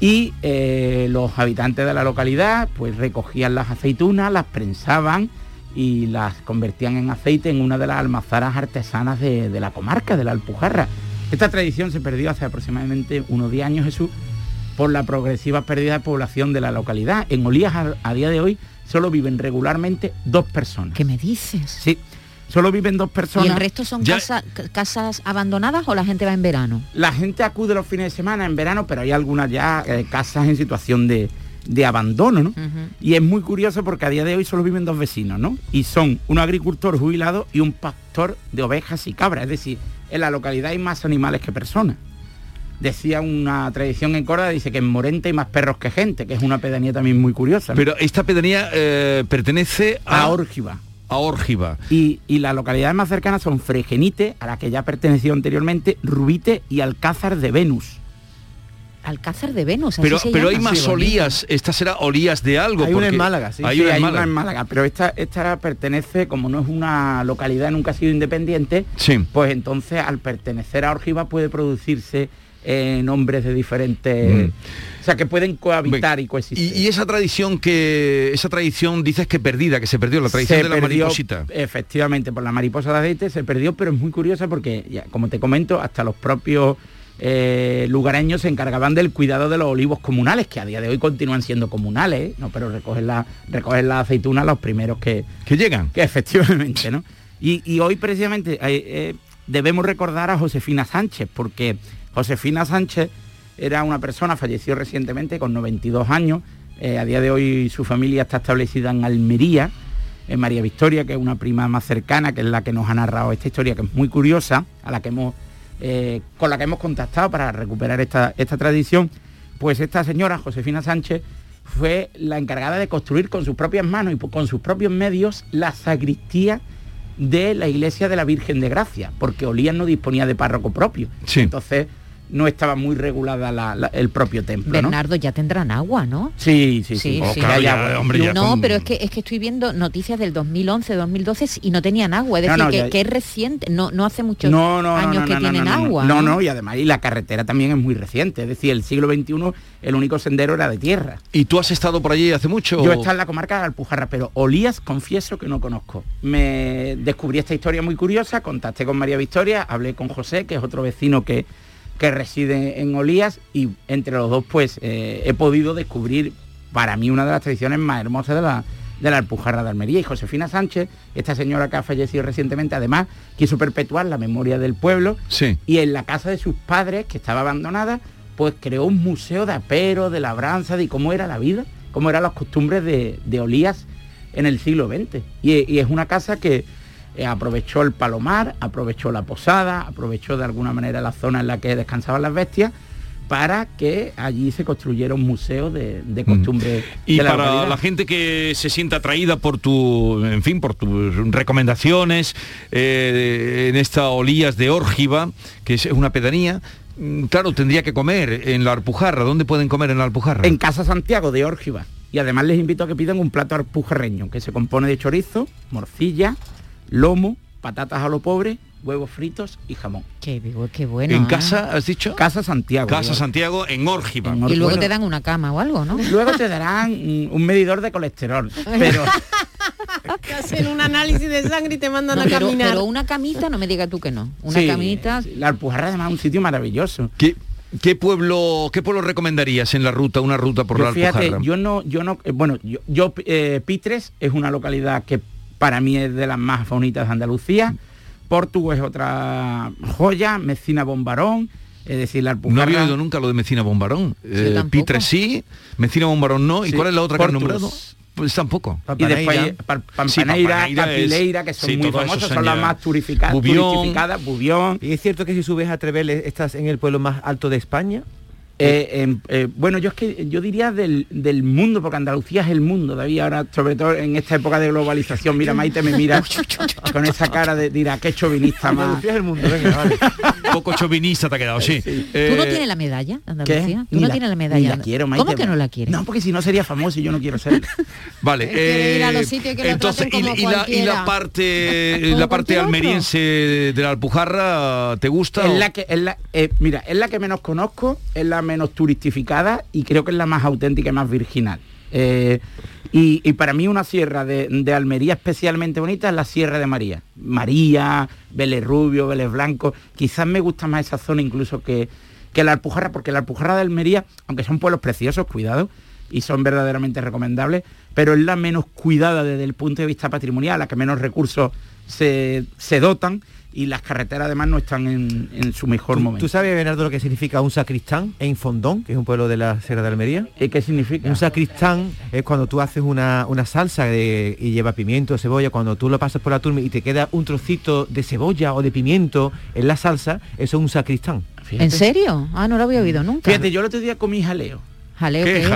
Y eh, los habitantes de la localidad pues recogían las aceitunas, las prensaban y las convertían en aceite en una de las almazaras artesanas de, de la comarca, de la Alpujarra. Esta tradición se perdió hace aproximadamente unos 10 años, Jesús, por la progresiva pérdida de población de la localidad. En Olías a, a día de hoy solo viven regularmente dos personas. ¿Qué me dices? Sí, solo viven dos personas. ¿Y el resto son casa- ca- casas abandonadas o la gente va en verano? La gente acude los fines de semana en verano, pero hay algunas ya eh, casas en situación de, de abandono, ¿no? Y es muy curioso porque a día de hoy solo viven dos vecinos, ¿no? Y son un agricultor jubilado y un pastor de ovejas y cabras. Es decir, en la localidad hay más animales que personas. Decía una tradición en Córdoba, dice que en Morente hay más perros que gente, que es una pedanía también muy curiosa. ¿no? Pero esta pedanía eh, pertenece a... A Órgiva. A Órgiva. Y, y las localidades más cercanas son Fregenite, a la que ya perteneció anteriormente, Rubite y Alcázar de Venus. Alcázar de Venus, así Pero, se pero hay más Sí, bonito. olías. Esta será olías de algo. Hay una en Málaga, sí. Hay Sí, una en hay Málaga. una en Málaga, pero esta, esta pertenece, como no es una localidad, nunca ha sido independiente, Sí. pues entonces al pertenecer a Orgiva puede producirse eh, nombres de diferentes... O sea, que pueden cohabitar y coexistir. Y, y esa tradición que esa tradición dices que perdida, que se perdió la tradición Se de la perdió, mariposita. Efectivamente, por la mariposa de aceite se perdió, pero es muy curiosa porque, ya, como te comento, hasta los propios eh, lugareños se encargaban del cuidado de los olivos comunales, que a día de hoy continúan siendo comunales, ¿eh? no, pero recogen la, recogen la aceituna los primeros que, que llegan. Que efectivamente, ¿no? Y, y hoy precisamente eh, debemos recordar a Josefina Sánchez, porque Josefina Sánchez era una persona, falleció recientemente con 92 años, eh, a día de hoy su familia está establecida en Almería, en María Victoria, que es una prima más cercana, que es la que nos ha narrado esta historia, que es muy curiosa, a la que hemos, eh, con la que hemos contactado para recuperar esta, esta tradición, pues esta señora, Josefina Sánchez, fue la encargada de construir con sus propias manos y con sus propios medios la sacristía de la iglesia de la Virgen de Gracia, porque Olías no disponía de párroco propio. Entonces no estaba muy regulada la- la- el propio templo. ¿no? Bernardo, ya tendrán agua, ¿no? Sí, sí, sí. Oh, ya no, pero es que es que estoy viendo noticias del 2011, 2012 y no tenían agua, es decir, no, que, ya- que es reciente, no no hace muchos No, no, no, años no, que tienen no, no, agua. No, no, y además y la carretera también es muy reciente, es decir, el siglo XXI el único sendero era de tierra. ¿Y tú has estado por allí hace mucho? Yo estaba en la comarca de Alpujarra, pero Olías confieso que no conozco. Me descubrí esta historia muy curiosa, contacté con María Victoria, hablé con José, que es otro vecino que, que reside en Olías, y entre los dos pues eh, he podido descubrir para mí una de las tradiciones más hermosas de la, de la Alpujarra de Almería. Y Josefina Sánchez, esta señora que ha fallecido recientemente, además quiso perpetuar la memoria del pueblo Sí. y en la casa de sus padres, que estaba abandonada, pues creó un museo de apero, de labranza, de cómo era la vida, cómo eran las costumbres de, de Olías en el siglo XX. Y, y es una casa que eh, aprovechó el palomar, aprovechó la posada, aprovechó de alguna manera la zona en la que descansaban las bestias para que allí se construyera un museo de, de costumbres Y de la para localidad. la gente que se sienta atraída por tu, en fin, por tus recomendaciones eh, en esta Olías de Órgiva, que es una pedanía, mm, claro, tendría que comer en la Alpujarra. ¿Dónde pueden comer en la Alpujarra? En Casa Santiago de Órgiva. Y además les invito a que pidan un plato alpujarreño, que se compone de chorizo, morcilla, lomo, patatas a lo pobre, huevos fritos y jamón. Qué, qué bueno. ¿En ¿eh? casa has dicho? Casa Santiago. Casa Santiago en Órgiva. En Y luego Bueno, te dan una cama o algo, ¿no? Luego te darán un medidor de colesterol. Pero Te hacen un análisis de sangre y te mandan No, a pero, caminar. pero una camita, no me digas tú que no. Una Sí, camita. sí, la Alpujarra además es un sitio maravilloso. ¿Qué, qué pueblo, ¿Qué pueblo recomendarías en la ruta, una ruta por Yo la fíjate, Alpujarra? yo no, yo no, eh, bueno, yo, yo, eh, Pitres es una localidad que para mí es de las más bonitas de Andalucía. Portugo es otra joya, Mecina Bombarón, es decir, la No Alpujarra. había oído nunca lo de Mecina Bombarón. Eh, tampoco. Pitre sí, Mecina Bombarón no. ¿Y Sí, cuál es la otra que has Portus. nombrado? Pues tampoco. Y después Pa- Pampaneira, Sí, Pampaneira es- Capileira, que son sí, muy se son las más turificadas, Bubión. turistificadas, Bubión. ¿Y es cierto que si subes a Treveles estás en el pueblo más alto de España? Eh, em, eh, bueno, yo es que yo diría del, del mundo, porque Andalucía es el mundo, David, ahora, sobre todo en esta época de globalización. Mira, Maite me mira con esa cara de dirá, qué chauvinista más. Andalucía es el mundo, venga, vale. Un poco chauvinista te ha quedado, sí. ¿Tú no Eh, tienes la medalla Andalucía? ¿Tú Ni no la- tienes la ni medalla? la quiero, Maite. ¿Cómo que no la quieres? No, porque si no sería famoso y yo no quiero ser. Vale, quiere ir a eh, los sitios que lo entonces, y, como y la, y la cualquiera. parte la parte almeriense de la Alpujarra, ¿te gusta? Es la que, es la, eh, mira, es la que menos conozco, es la menos turistificada y creo que es la más auténtica y más virginal. Eh, y, para mí una sierra de, de Almería especialmente bonita es la Sierra de María. María, Vélez Rubio, Vélez Blanco. Quizás me gusta más esa zona incluso que, que la Alpujarra, porque la Alpujarra de Almería, aunque son pueblos preciosos, cuidado, y son verdaderamente recomendables, pero es la menos cuidada desde el punto de vista patrimonial, la que menos recursos se, se dotan y las carreteras además no están en, en su mejor momento. ¿Tú sabes, Bernardo, lo que significa un sacristán en Fondón, que es un pueblo de la Sierra de Almería? ¿Y qué significa? Un sacristán es cuando tú haces una, una salsa de- y lleva pimiento, cebolla, cuando tú lo pasas por la turma y te queda un trocito de cebolla o de pimiento en la salsa, eso es un sacristán. ¿En serio? Ah, no lo había oído nunca. Fíjate, yo el otro día comí jaleo. ¿Jaleo qué es?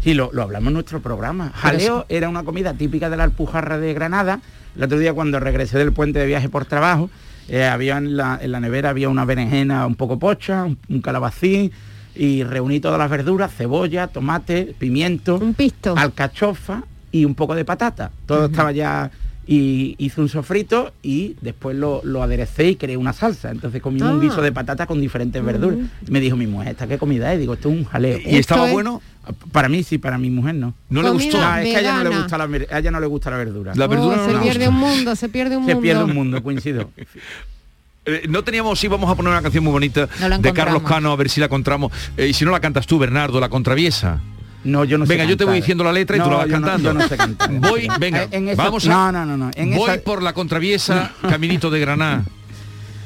Sí, lo, lo hablamos en nuestro programa. Jaleo era una comida típica de la Alpujarra de Granada. El otro día cuando regresé del puente de viaje por trabajo, eh, había en la, en la nevera había una berenjena un poco pocha, un, un calabacín, y reuní todas las verduras, cebolla, tomate, pimiento, un pisto, alcachofa y un poco de patata. Todo estaba ya y hice un sofrito y después lo, lo aderecé y creé una salsa. Entonces comí un Ah. guiso de patata con diferentes verduras. Y me dijo mi mujer, ¿esta qué comida es? Digo, esto es un jaleo. ¿Y estaba bueno? Para mí sí, para mi mujer no. ¿No le gustó? No, es que a ella no le gusta la, a ella no le gusta la verdura. La verdura Oh, se no le pierde gusta. un mundo, se pierde un Se mundo. pierde un mundo, coincido. Eh, no teníamos, sí, vamos a poner una canción muy bonita No de Carlos. Cano, a ver si la encontramos. Eh, y si no la cantas tú, Bernardo, la contraviesa. No, yo no sé Venga, yo te voy diciendo la letra y tú la vas yo no- cantando. yo no sé cantar. Voy, venga, en esa- vamos a... no, no, no, no, en voy esa- por la contraviesa, caminito de Granada.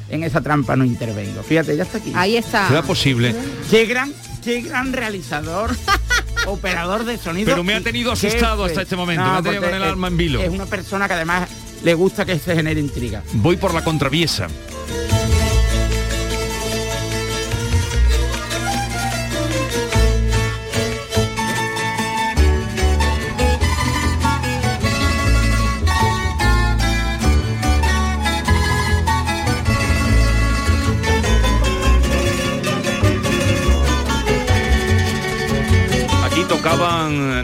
En esa trampa no intervengo. Fíjate, ya está aquí. Ahí está. ¿Será posible? Qué gran, qué gran realizador, operador de sonido. Pero me ha tenido asustado hasta este momento, me ha tenido con el alma en vilo. Es una persona que además le gusta que se genere intriga. Voy por la contraviesa.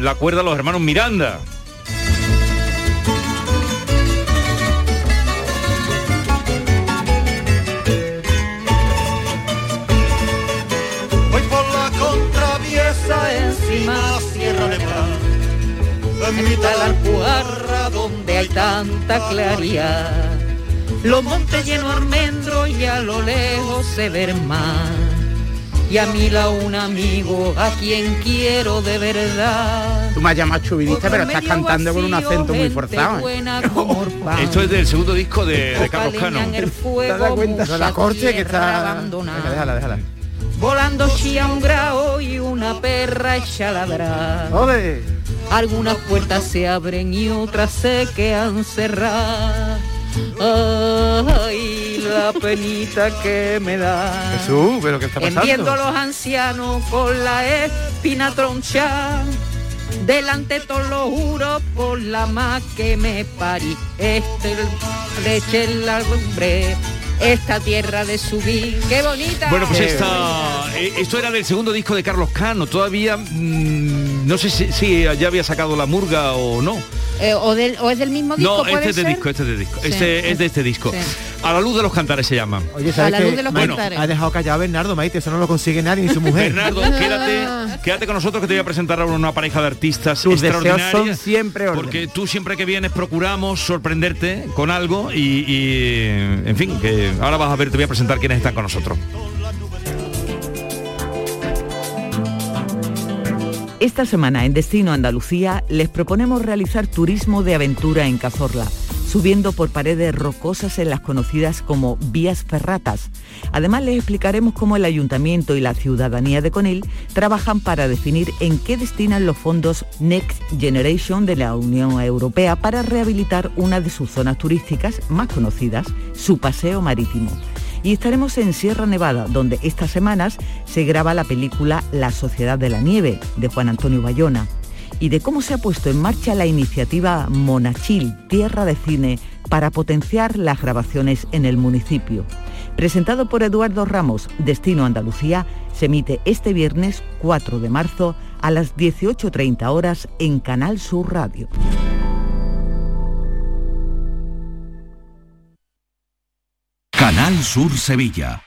La cuerda los hermanos Miranda. Voy por la contraviesa encima Sierra Nevada. En mitad de la Alpujarra donde hay tanta claridad. Los montes llenos de almendro y a lo lejos se ve el mar. Y a mi lado un amigo a quien quiero de verdad. Tú me has llamado chauvinista, pero estás cantando con un acento muy forzado. ¿eh? Esto es del segundo disco de, de Carlos Cano. en el fuego, ¿Te das cuenta? mucha La corte que está... abandonada. Déjala, déjala. Volando chía un grao y una perra echa a ladrar. ¡Ole! Algunas puertas se abren y otras se quedan cerradas. Ay, la penita que me da. Jesús, ¿pero qué está En viendo a pasando? los ancianos con la espina troncha. Delante todos lo juro por la más que me parí. Este leche en la lumbre. Esta tierra de subir. ¡Qué bonita! Bueno, pues esta, eh, esto era del segundo disco de Carlos Cano. Todavía mm, no sé si, si ya había sacado la murga o no. Eh, o, del- o es del mismo disco, No, puede este es de ser? disco, este es de disco. Sí. Este es de este disco. Sí. A la luz de los cantares se llama. Oye, ¿sabes A la luz que de los bueno, cantares. ha dejado callado a Bernardo, Maite, eso no lo consigue nadie ni su mujer. Bernardo, quédate, quédate con nosotros que te voy a presentar ahora una pareja de artistas Tus deseos extraordinarias. son siempre órdenes. Porque tú siempre que vienes procuramos sorprenderte con algo y, y, en fin, que ahora vas a ver, te voy a presentar quiénes están con nosotros. Esta semana en Destino Andalucía les proponemos realizar turismo de aventura en Cazorla, subiendo por paredes rocosas en las conocidas como vías ferratas. Además les explicaremos cómo el ayuntamiento y la ciudadanía de Conil trabajan para definir en qué destinan los fondos Next Generation de la Unión Europea para rehabilitar una de sus zonas turísticas más conocidas, su paseo marítimo. Y estaremos en Sierra Nevada, donde estas semanas se graba la película La Sociedad de la Nieve, de Juan Antonio Bayona, y de cómo se ha puesto en marcha la iniciativa Monachil, Tierra de Cine, para potenciar las grabaciones en el municipio. Presentado por Eduardo Ramos, Destino Andalucía, se emite este viernes 4 de marzo a las 18.30 horas en Canal Sur Radio. Canal Sur Sevilla.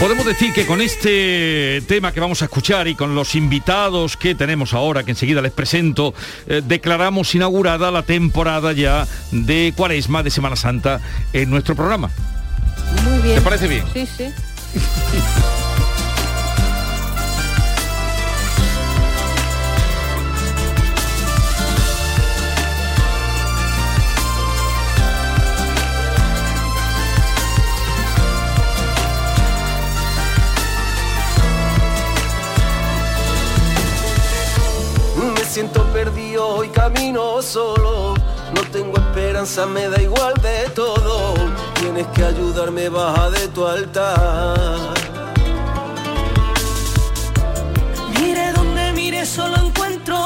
Podemos decir que con este tema que vamos a escuchar y con los invitados que tenemos ahora, que enseguida les presento, eh, declaramos inaugurada la temporada ya de Cuaresma, de Semana Santa, en nuestro programa. Muy bien. ¿Te parece bien? Sí, sí. esperanza, me da igual de todo. Tienes que ayudarme, baja de tu altar. Mire donde mire solo encuentro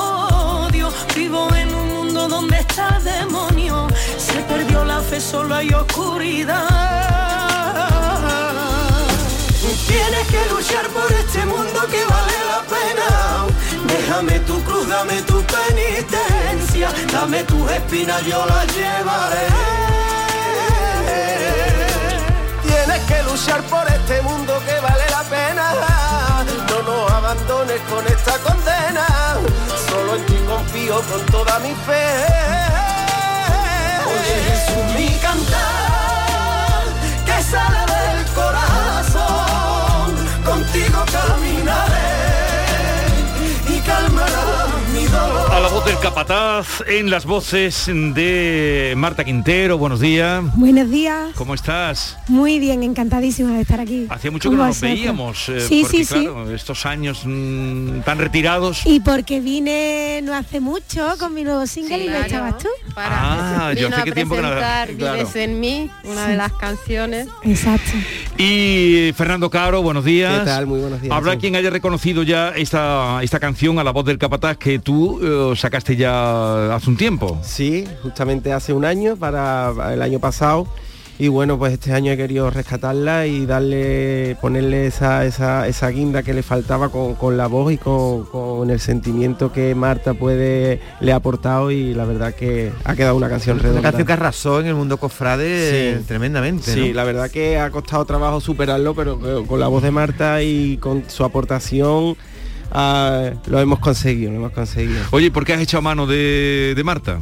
odio Vivo en un mundo donde está el demonio Se perdió la fe, solo hay oscuridad Tienes que luchar por este mundo que vale. Déjame tu cruz, dame tu penitencia, dame tus espinas, yo las llevaré. Tienes que luchar por este mundo que vale la pena. No nos abandones con esta condena. Solo en ti confío con toda mi fe. Oye Jesús, mi cantar que sale del corazón. Contigo caminaré A la voz del capataz, en las voces de Marta Quintero, buenos días. Buenos días. ¿Cómo estás? Muy bien, encantadísima de estar aquí. Hacía mucho que ¿Cómo no nos veíamos, eh, Sí, porque sí, sí. claro, estos años mm, tan retirados. Y porque vine no hace mucho con mi nuevo single y no estabas tú. Ah, yo hace qué tiempo que no- claro. Vives en mí, una Sí. de las canciones. Exacto. Y Fernando Caro, buenos días. ¿Qué tal? Muy buenos días. Habrá Sí. quien haya reconocido ya esta, esta canción a la voz del capataz que tú eh, sacaste ya hace un tiempo. Sí, justamente hace un año, para el año pasado. Y bueno, pues este año he querido rescatarla y darle, ponerle esa, esa, esa guinda que le faltaba con, con la voz y con, con el sentimiento que Marta puede le ha aportado y la verdad que ha quedado una canción Una redonda. canción que arrasó en el mundo cofrade Sí. tremendamente. Sí, ¿no? la verdad que ha costado trabajo superarlo, pero con la voz de Marta y con su aportación ah, lo hemos conseguido, lo hemos conseguido. Oye, ¿por qué has a mano de, de Marta?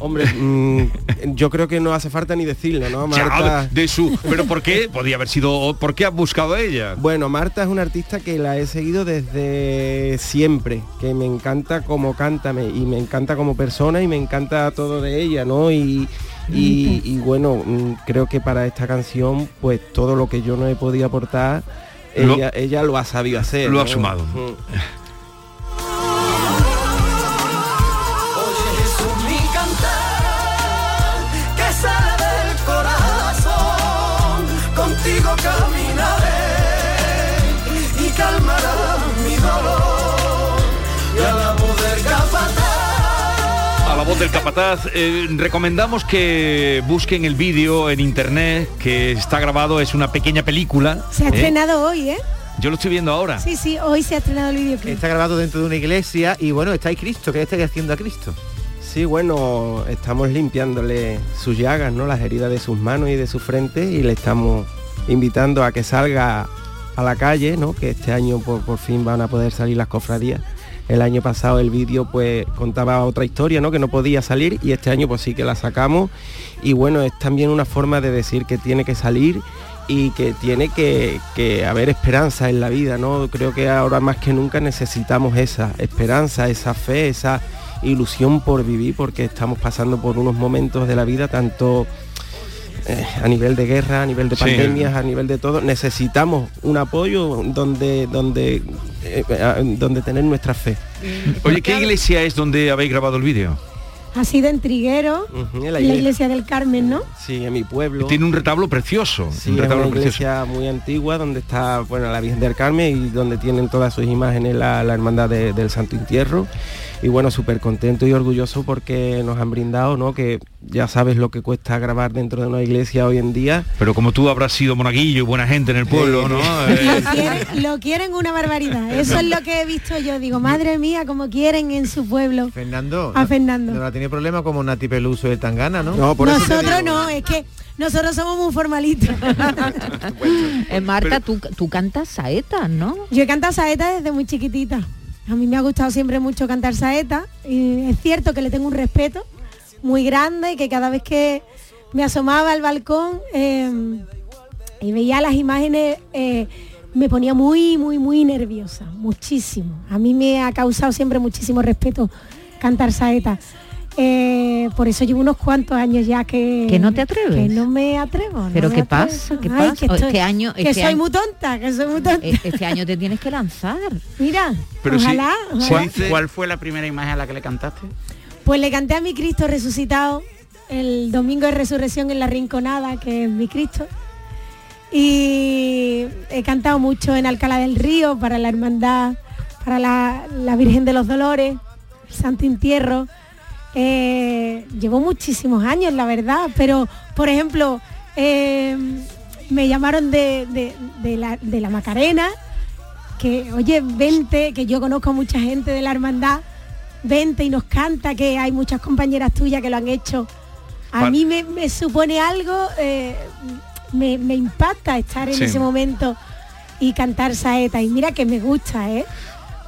Hombre, mm, yo creo que no hace falta ni decirlo, ¿no? Marta... de su, pero ¿por qué? Podía haber sido, ¿por qué has buscado a ella? Bueno, Marta es una artista que la he seguido desde siempre, que me encanta como canta y me encanta como persona y me encanta todo de ella, ¿no? Y, y, bueno, mm, creo que para esta canción, pues todo lo que yo no he podido aportar, ella, ella lo ha sabido hacer. Lo ha sumado. Del capataz, eh, recomendamos que busquen el vídeo en internet que está grabado, es una pequeña película. Se ha ¿eh? estrenado hoy, ¿eh? Yo lo estoy viendo ahora. Sí, sí, hoy se ha estrenado el vídeo. Está grabado dentro de una iglesia y bueno, está ahí Cristo. ¿Qué estáis haciendo a Cristo? Sí, bueno, estamos limpiándole sus llagas, ¿no? Las heridas de sus manos y de su frente y le estamos invitando a que salga a la calle, ¿no? que este año por, fin van a poder salir las cofradías. El año pasado el vídeo pues contaba otra historia, ¿no? Que no podía salir y este año pues sí que la sacamos. Y bueno, es también una forma de decir que tiene que salir y que tiene que, que, haber esperanza en la vida, ¿no? Creo que ahora más que nunca necesitamos esa esperanza, esa fe, esa ilusión por vivir, porque estamos pasando por unos momentos de la vida tanto eh, a nivel de guerra, a nivel de pandemias, a nivel de todo, necesitamos un apoyo donde, donde, eh, donde tener nuestra fe. Oye, ¿qué iglesia es donde habéis grabado el vídeo? Ha sido en Triguero, la, iglesia. del Carmen, ¿no? Sí, en mi pueblo. Tiene un retablo precioso. Sí, un retablo una iglesia muy antigua donde está bueno, la Virgen del Carmen y donde tienen todas sus imágenes la, hermandad del Santo Entierro y bueno, súper contento y orgulloso porque nos han brindado, ¿no? Que ya sabes lo que cuesta grabar dentro de una iglesia hoy en día. Pero como tú habrás sido monaguillo y buena gente en el pueblo, ¿no? lo, quieren, una barbaridad. Eso es lo que he visto yo. Digo, madre mía, como quieren en su pueblo. Fernando. A Fernando. No, tiene problema como Nati Peluso de Tangana, ¿no? No, por Nosotros no, es que nosotros somos muy formalitos. Eh, Marta, tú, tú cantas saeta, ¿no? Yo he cantado saeta desde muy chiquitita. A mí me ha gustado siempre mucho cantar saeta y es cierto que le tengo un respeto muy grande y que cada vez que me asomaba al balcón em, y veía las imágenes eh, me ponía muy, muy, muy nerviosa, muchísimo. A mí me ha causado siempre muchísimo respeto cantar saeta. Eh, por eso llevo unos cuantos años ya que... ¿Que no te atreves? Que no me atrevo. ¿Pero qué pasa? ¿Qué pasa? Que este año, que soy muy tonta, que soy muy tonta. E-, este año te tienes que lanzar. Mira, Pero ojalá, ¿Cuál, fue la primera imagen a la que le cantaste? Pues le canté a mi Cristo resucitado el domingo de resurrección en la Rinconada, que es mi Cristo. Y he cantado mucho en Alcalá del Río para la Hermandad, para la, la Virgen de los Dolores, Santo Entierro eh, llevo muchísimos años, la verdad, pero por ejemplo, eh, me llamaron de, la, Macarena, que oye, vente, que yo conozco a mucha gente de la hermandad, vente y nos canta, que hay muchas compañeras tuyas que lo han hecho. A mí me, supone algo, eh, me, impacta estar en ese momento y cantar saeta. Y mira que me gusta, ¿eh?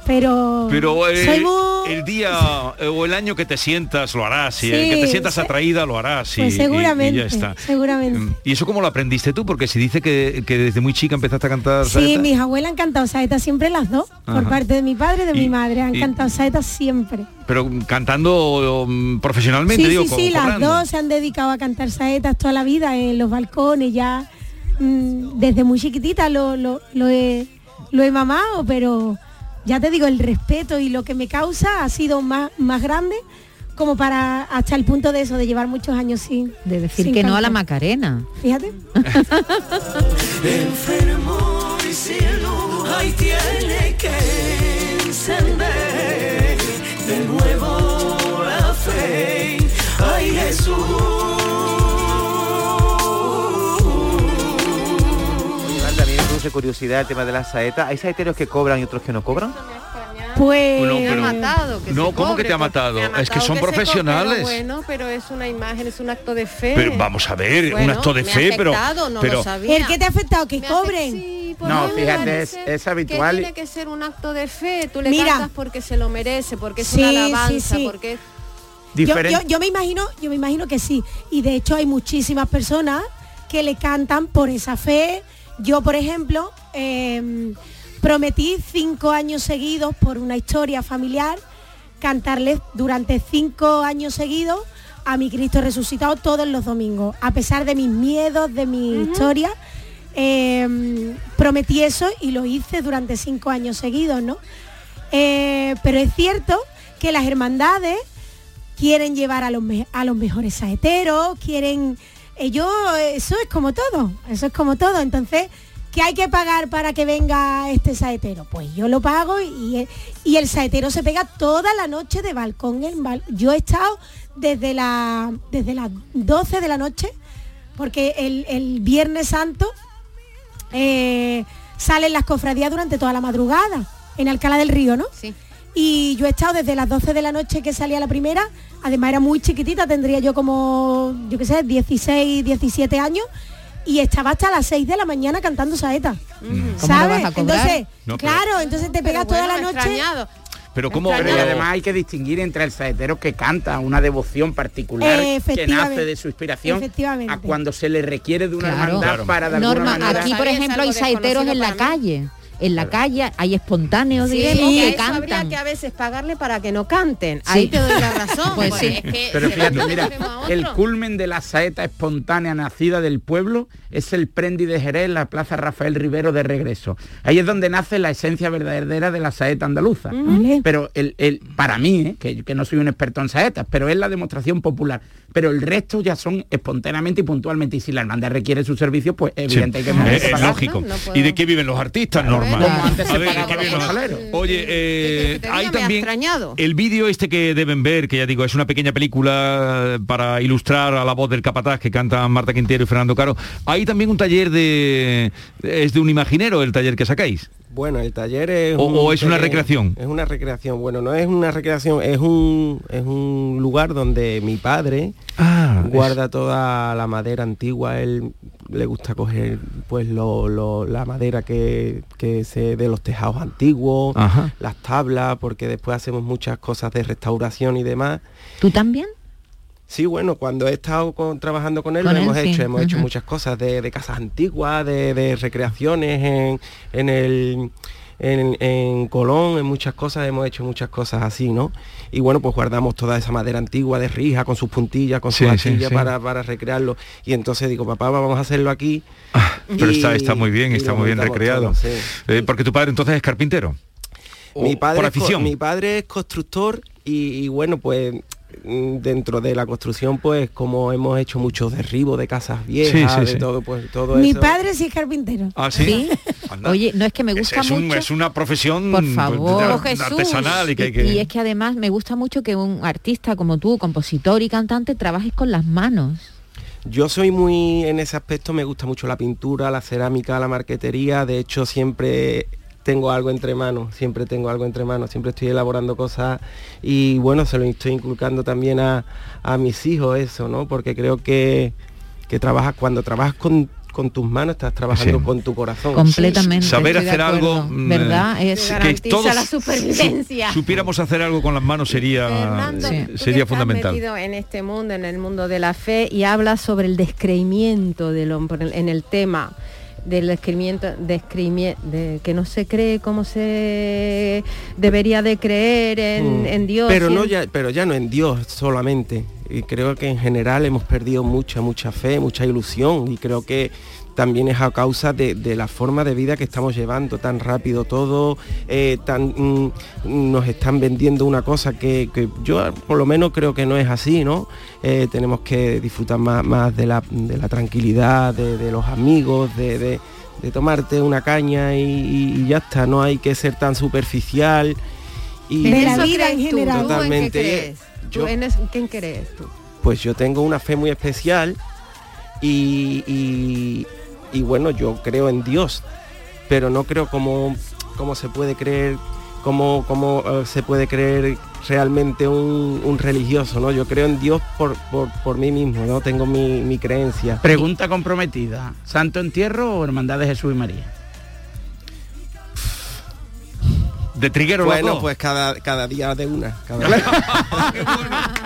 Pero pero eh, el día eh, o el año que te sientas lo harás y el que te sientas atraída lo harás y, pues seguramente y, ya está. seguramente. Mm, y eso cómo lo aprendiste tú porque si dice que, desde muy chica empezaste a cantar sí mis abuelas han cantado saeta siempre las dos por parte de mi padre y de mi madre han cantado saeta siempre. Pero cantando um, profesionalmente sí, digo, sí, sí, las dos se han dedicado a cantar saetas toda la vida en los balcones ya mm, desde muy chiquitita lo, lo, lo he lo he mamado pero ya te digo, el respeto y lo que me causa ha sido más, más grande como para hasta el punto de eso, de llevar muchos años sin... De decir que no a la Macarena. Fíjate. Enfermo y cielo, ahí tiene que encender de nuevo de curiosidad el tema de la saeta. ¿Hay saeteros que cobran y otros que no cobran? Pues no, ha matado, no ¿cómo que te ha matado? es que son profesionales. bueno, pero es una imagen, es un acto de fe. Pero vamos a ver, un acto de fe, pero, no pero el que te ha afectado que cobren. no, fíjate, es, habitual. tiene que ser un acto de fe, tú le Mira, cantas porque se lo merece, porque es una alabanza, porque Yo, diferente. yo- yo me imagino, yo me imagino que sí. Y de hecho hay muchísimas personas que le cantan por esa fe. Yo, por ejemplo, eh, prometí cinco años seguidos por una historia familiar cantarles durante cinco años seguidos a mi Cristo resucitado todos los domingos. A pesar de mis miedos, de mi historia, eh, prometí eso y lo hice durante cinco años seguidos, ¿no? Eh, pero es cierto que las hermandades quieren llevar a los, a los mejores saeteros, quieren... Ellos, eso es como todo, eso es como todo. Entonces, ¿qué hay que pagar para que venga este saetero? Pues yo lo pago y, y el saetero se pega toda la noche de balcón en bal- Yo he estado desde, la, desde las 12 de la noche, porque el, el Viernes Santo eh, salen las cofradías durante toda la madrugada, en Alcalá del Río, ¿no? Sí. Y yo he estado desde las 12 de la noche que salía la primera, además era muy chiquitita, tendría yo como, yo qué sé, 16, 17 años, y estaba hasta las 6 de la mañana cantando saeta. ¿Cómo ¿Sabes? vas a cobrar? Entonces, No, pero- claro, entonces te pegas toda la noche. Pero como además hay que distinguir entre el saetero que canta una devoción particular que nace de su inspiración Efectivamente. a cuando se le requiere de una Claro. hermandad Claro. para de Norma, alguna manera aquí por ejemplo hay saeteros en la calle. En la calle hay espontáneos, Sí, diremos, que eso habría que a veces pagarle para que no canten. Sí. Ahí te doy la razón. Pues porque sí. es que Pero fíjate, mira, el culmen de la saeta espontánea nacida del pueblo es el Prendi de Jerez, la Plaza Rafael Rivero de regreso. Ahí es donde nace la esencia verdadera de la saeta andaluza. Pero el, el- para mí, ¿eh? que, que no soy un experto en saetas, pero es la demostración popular. Pero el resto ya son espontáneamente y puntualmente. Y si la hermandad requiere sus servicios, pues Sí, evidente que es, es lógico. ¿Y de qué viven los artistas, Norma? Como antes se A ver, ¿de pagaba qué los viven los- costaleros. Oye, eh, te hay también extrañado. el vídeo este que deben ver, que ya digo, es una pequeña película para ilustrar a la voz del capataz que cantan Marta Quintero y Fernando Caro. Hay también un taller de... es de un imaginero el taller que sacáis. Bueno, el taller es... O- un o es una recreación. Es una recreación. Bueno, no es una recreación, es un, es un lugar donde mi padre Ah, guarda toda la madera antigua. Él le gusta coger pues lo- lo- la madera que, que se de los tejados antiguos, Ajá. las tablas, porque después hacemos muchas cosas de restauración y demás. ¿Tú también? Sí, bueno, cuando he estado con- trabajando con él, Con lo él, hemos sí. hecho, hemos hecho muchas cosas de, de casas antiguas, de, de recreaciones en, en el en, en Colón, en muchas cosas, hemos hecho muchas cosas así, ¿no? Y bueno, pues guardamos toda esa madera antigua de rija, con sus puntillas, con Sí, sus sí. Para, para recrearlo. Y entonces digo, papá, vamos a hacerlo aquí. Pero Y- está, está muy bien, está muy bien recreado. todo. Eh, porque tu padre entonces es carpintero. mi padre, por afición. mi padre es constructor y, y bueno, pues dentro de la construcción, pues como hemos hecho muchos derribos de casas viejas, Sí, sí, de sí. todo, pues todo Mi eso. padre sí es carpintero. Ah, sí. Oye, no es que me gusta es mucho. es una profesión Por favor, de- de- artesanal y que hay que... Y es que además me gusta mucho que un artista como tú, compositor y cantante, trabajes con las manos. Yo soy muy, en ese aspecto me gusta mucho la pintura, la cerámica, la marquetería, de hecho siempre tengo algo entre manos, siempre tengo algo entre manos, siempre estoy elaborando cosas y bueno, se lo estoy inculcando también a, a mis hijos eso, ¿no? Porque creo que, que trabajas, cuando trabajas con, con tus manos, estás trabajando Sí. con tu corazón. Completamente. Saber hacer algo, mm, ¿verdad? Es que garantiza todos la supervivencia. su- supiéramos hacer algo con las manos sería Fernando, sí, tú que sería estás fundamental. metido en este mundo, en el mundo de la fe, y hablas sobre el descreimiento del hombre en el tema del descreimiento, descreimi- de que no se cree como se debería de creer en, Mm. en Dios. Pero no en- ya, pero ya no en Dios solamente. Y creo que en general hemos perdido mucha, mucha fe, mucha ilusión. Y creo que también es a causa de, de la forma de vida que estamos llevando, tan rápido todo, eh, tan mm, nos están vendiendo una cosa que, que yo por lo menos creo que no es así, ¿no? Eh, tenemos que disfrutar más, más de, la, de la tranquilidad, de, de los amigos, de, de- de tomarte una caña y, y ya está, no hay que ser tan superficial. Y De ¿En la vida en general. ¿Tú en qué Totalmente. crees? ¿Tú Yo- en es- ¿Quién crees tú? pues yo tengo una fe muy especial y, y- y bueno, yo creo en Dios, pero no creo como, como se puede creer, como, como eh, se puede creer realmente un, un religioso, ¿no? Yo creo en Dios por, por, por mí mismo, ¿no? Tengo mi, mi creencia. Pregunta comprometida. ¿Santo entierro o hermandad de Jesús y María? De triguero Bueno, pues cada, cada día de una. cada-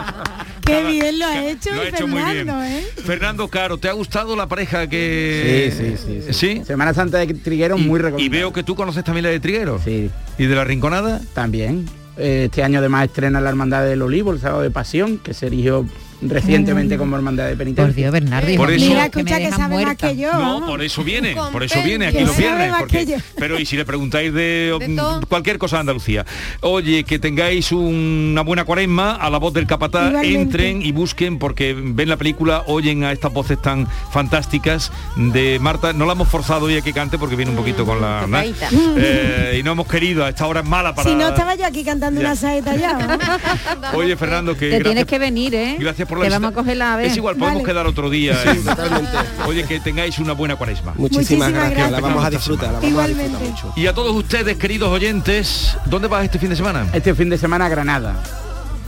Qué cada- bien lo ha hecho, lo ha hecho muy bien. Fernando, ¿eh? Fernando Caro, ¿te ha gustado la pareja que Sí, sí, sí, sí? Semana Santa de Trigueros muy Y recomendable. veo que tú conoces también la de Trigueros. Sí. ¿Y de la Rinconada? También. Eh, Este año además estrena la Hermandad del Olivo, el sábado de Pasión, que se erigió recientemente como Hermandad de Penitencia. Por Dios, Bernardo, hijo Por eso- mío, Mira, que me escucha que dejan sabe más muerta. que yo. No, por eso viene, por eso viene, aquí los viernes. porque- pero y si le preguntáis de, De mm, cualquier cosa de Andalucía. Oye, que tengáis una buena cuaresma, a la voz del capataz, Igualmente. entren y busquen, porque ven la película, oyen a estas voces tan fantásticas de Marta. No la hemos forzado hoy a que cante porque viene un poquito con la... ¿no? tocadita. Eh, y no hemos querido, a esta hora es mala para... Si no estaba yo aquí cantando Ya. una saeta ya. Oye, Fernando, que Te gracias- tienes que venir, ¿eh? Gracias por la Te visita. vamos a coger la vez. Es igual, podemos Vale. quedar otro día. Sí, eh. totalmente. Oye, que tengáis una buena cuaresma. Muchísimas, Muchísimas gracias. La vamos a disfrutar, la vamos a disfrutar Igualmente. mucho. Y a todos ustedes, queridos oyentes, ¿dónde vas este fin de semana? Este fin de semana a Granada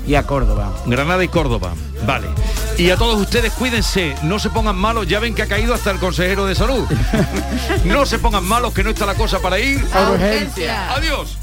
y a Córdoba. Granada y Córdoba. Vale. Y a todos ustedes, cuídense, no se pongan malos, ya ven que ha caído hasta el consejero de salud. no se pongan malos, que no está la cosa para ir. A urgencia. Adiós.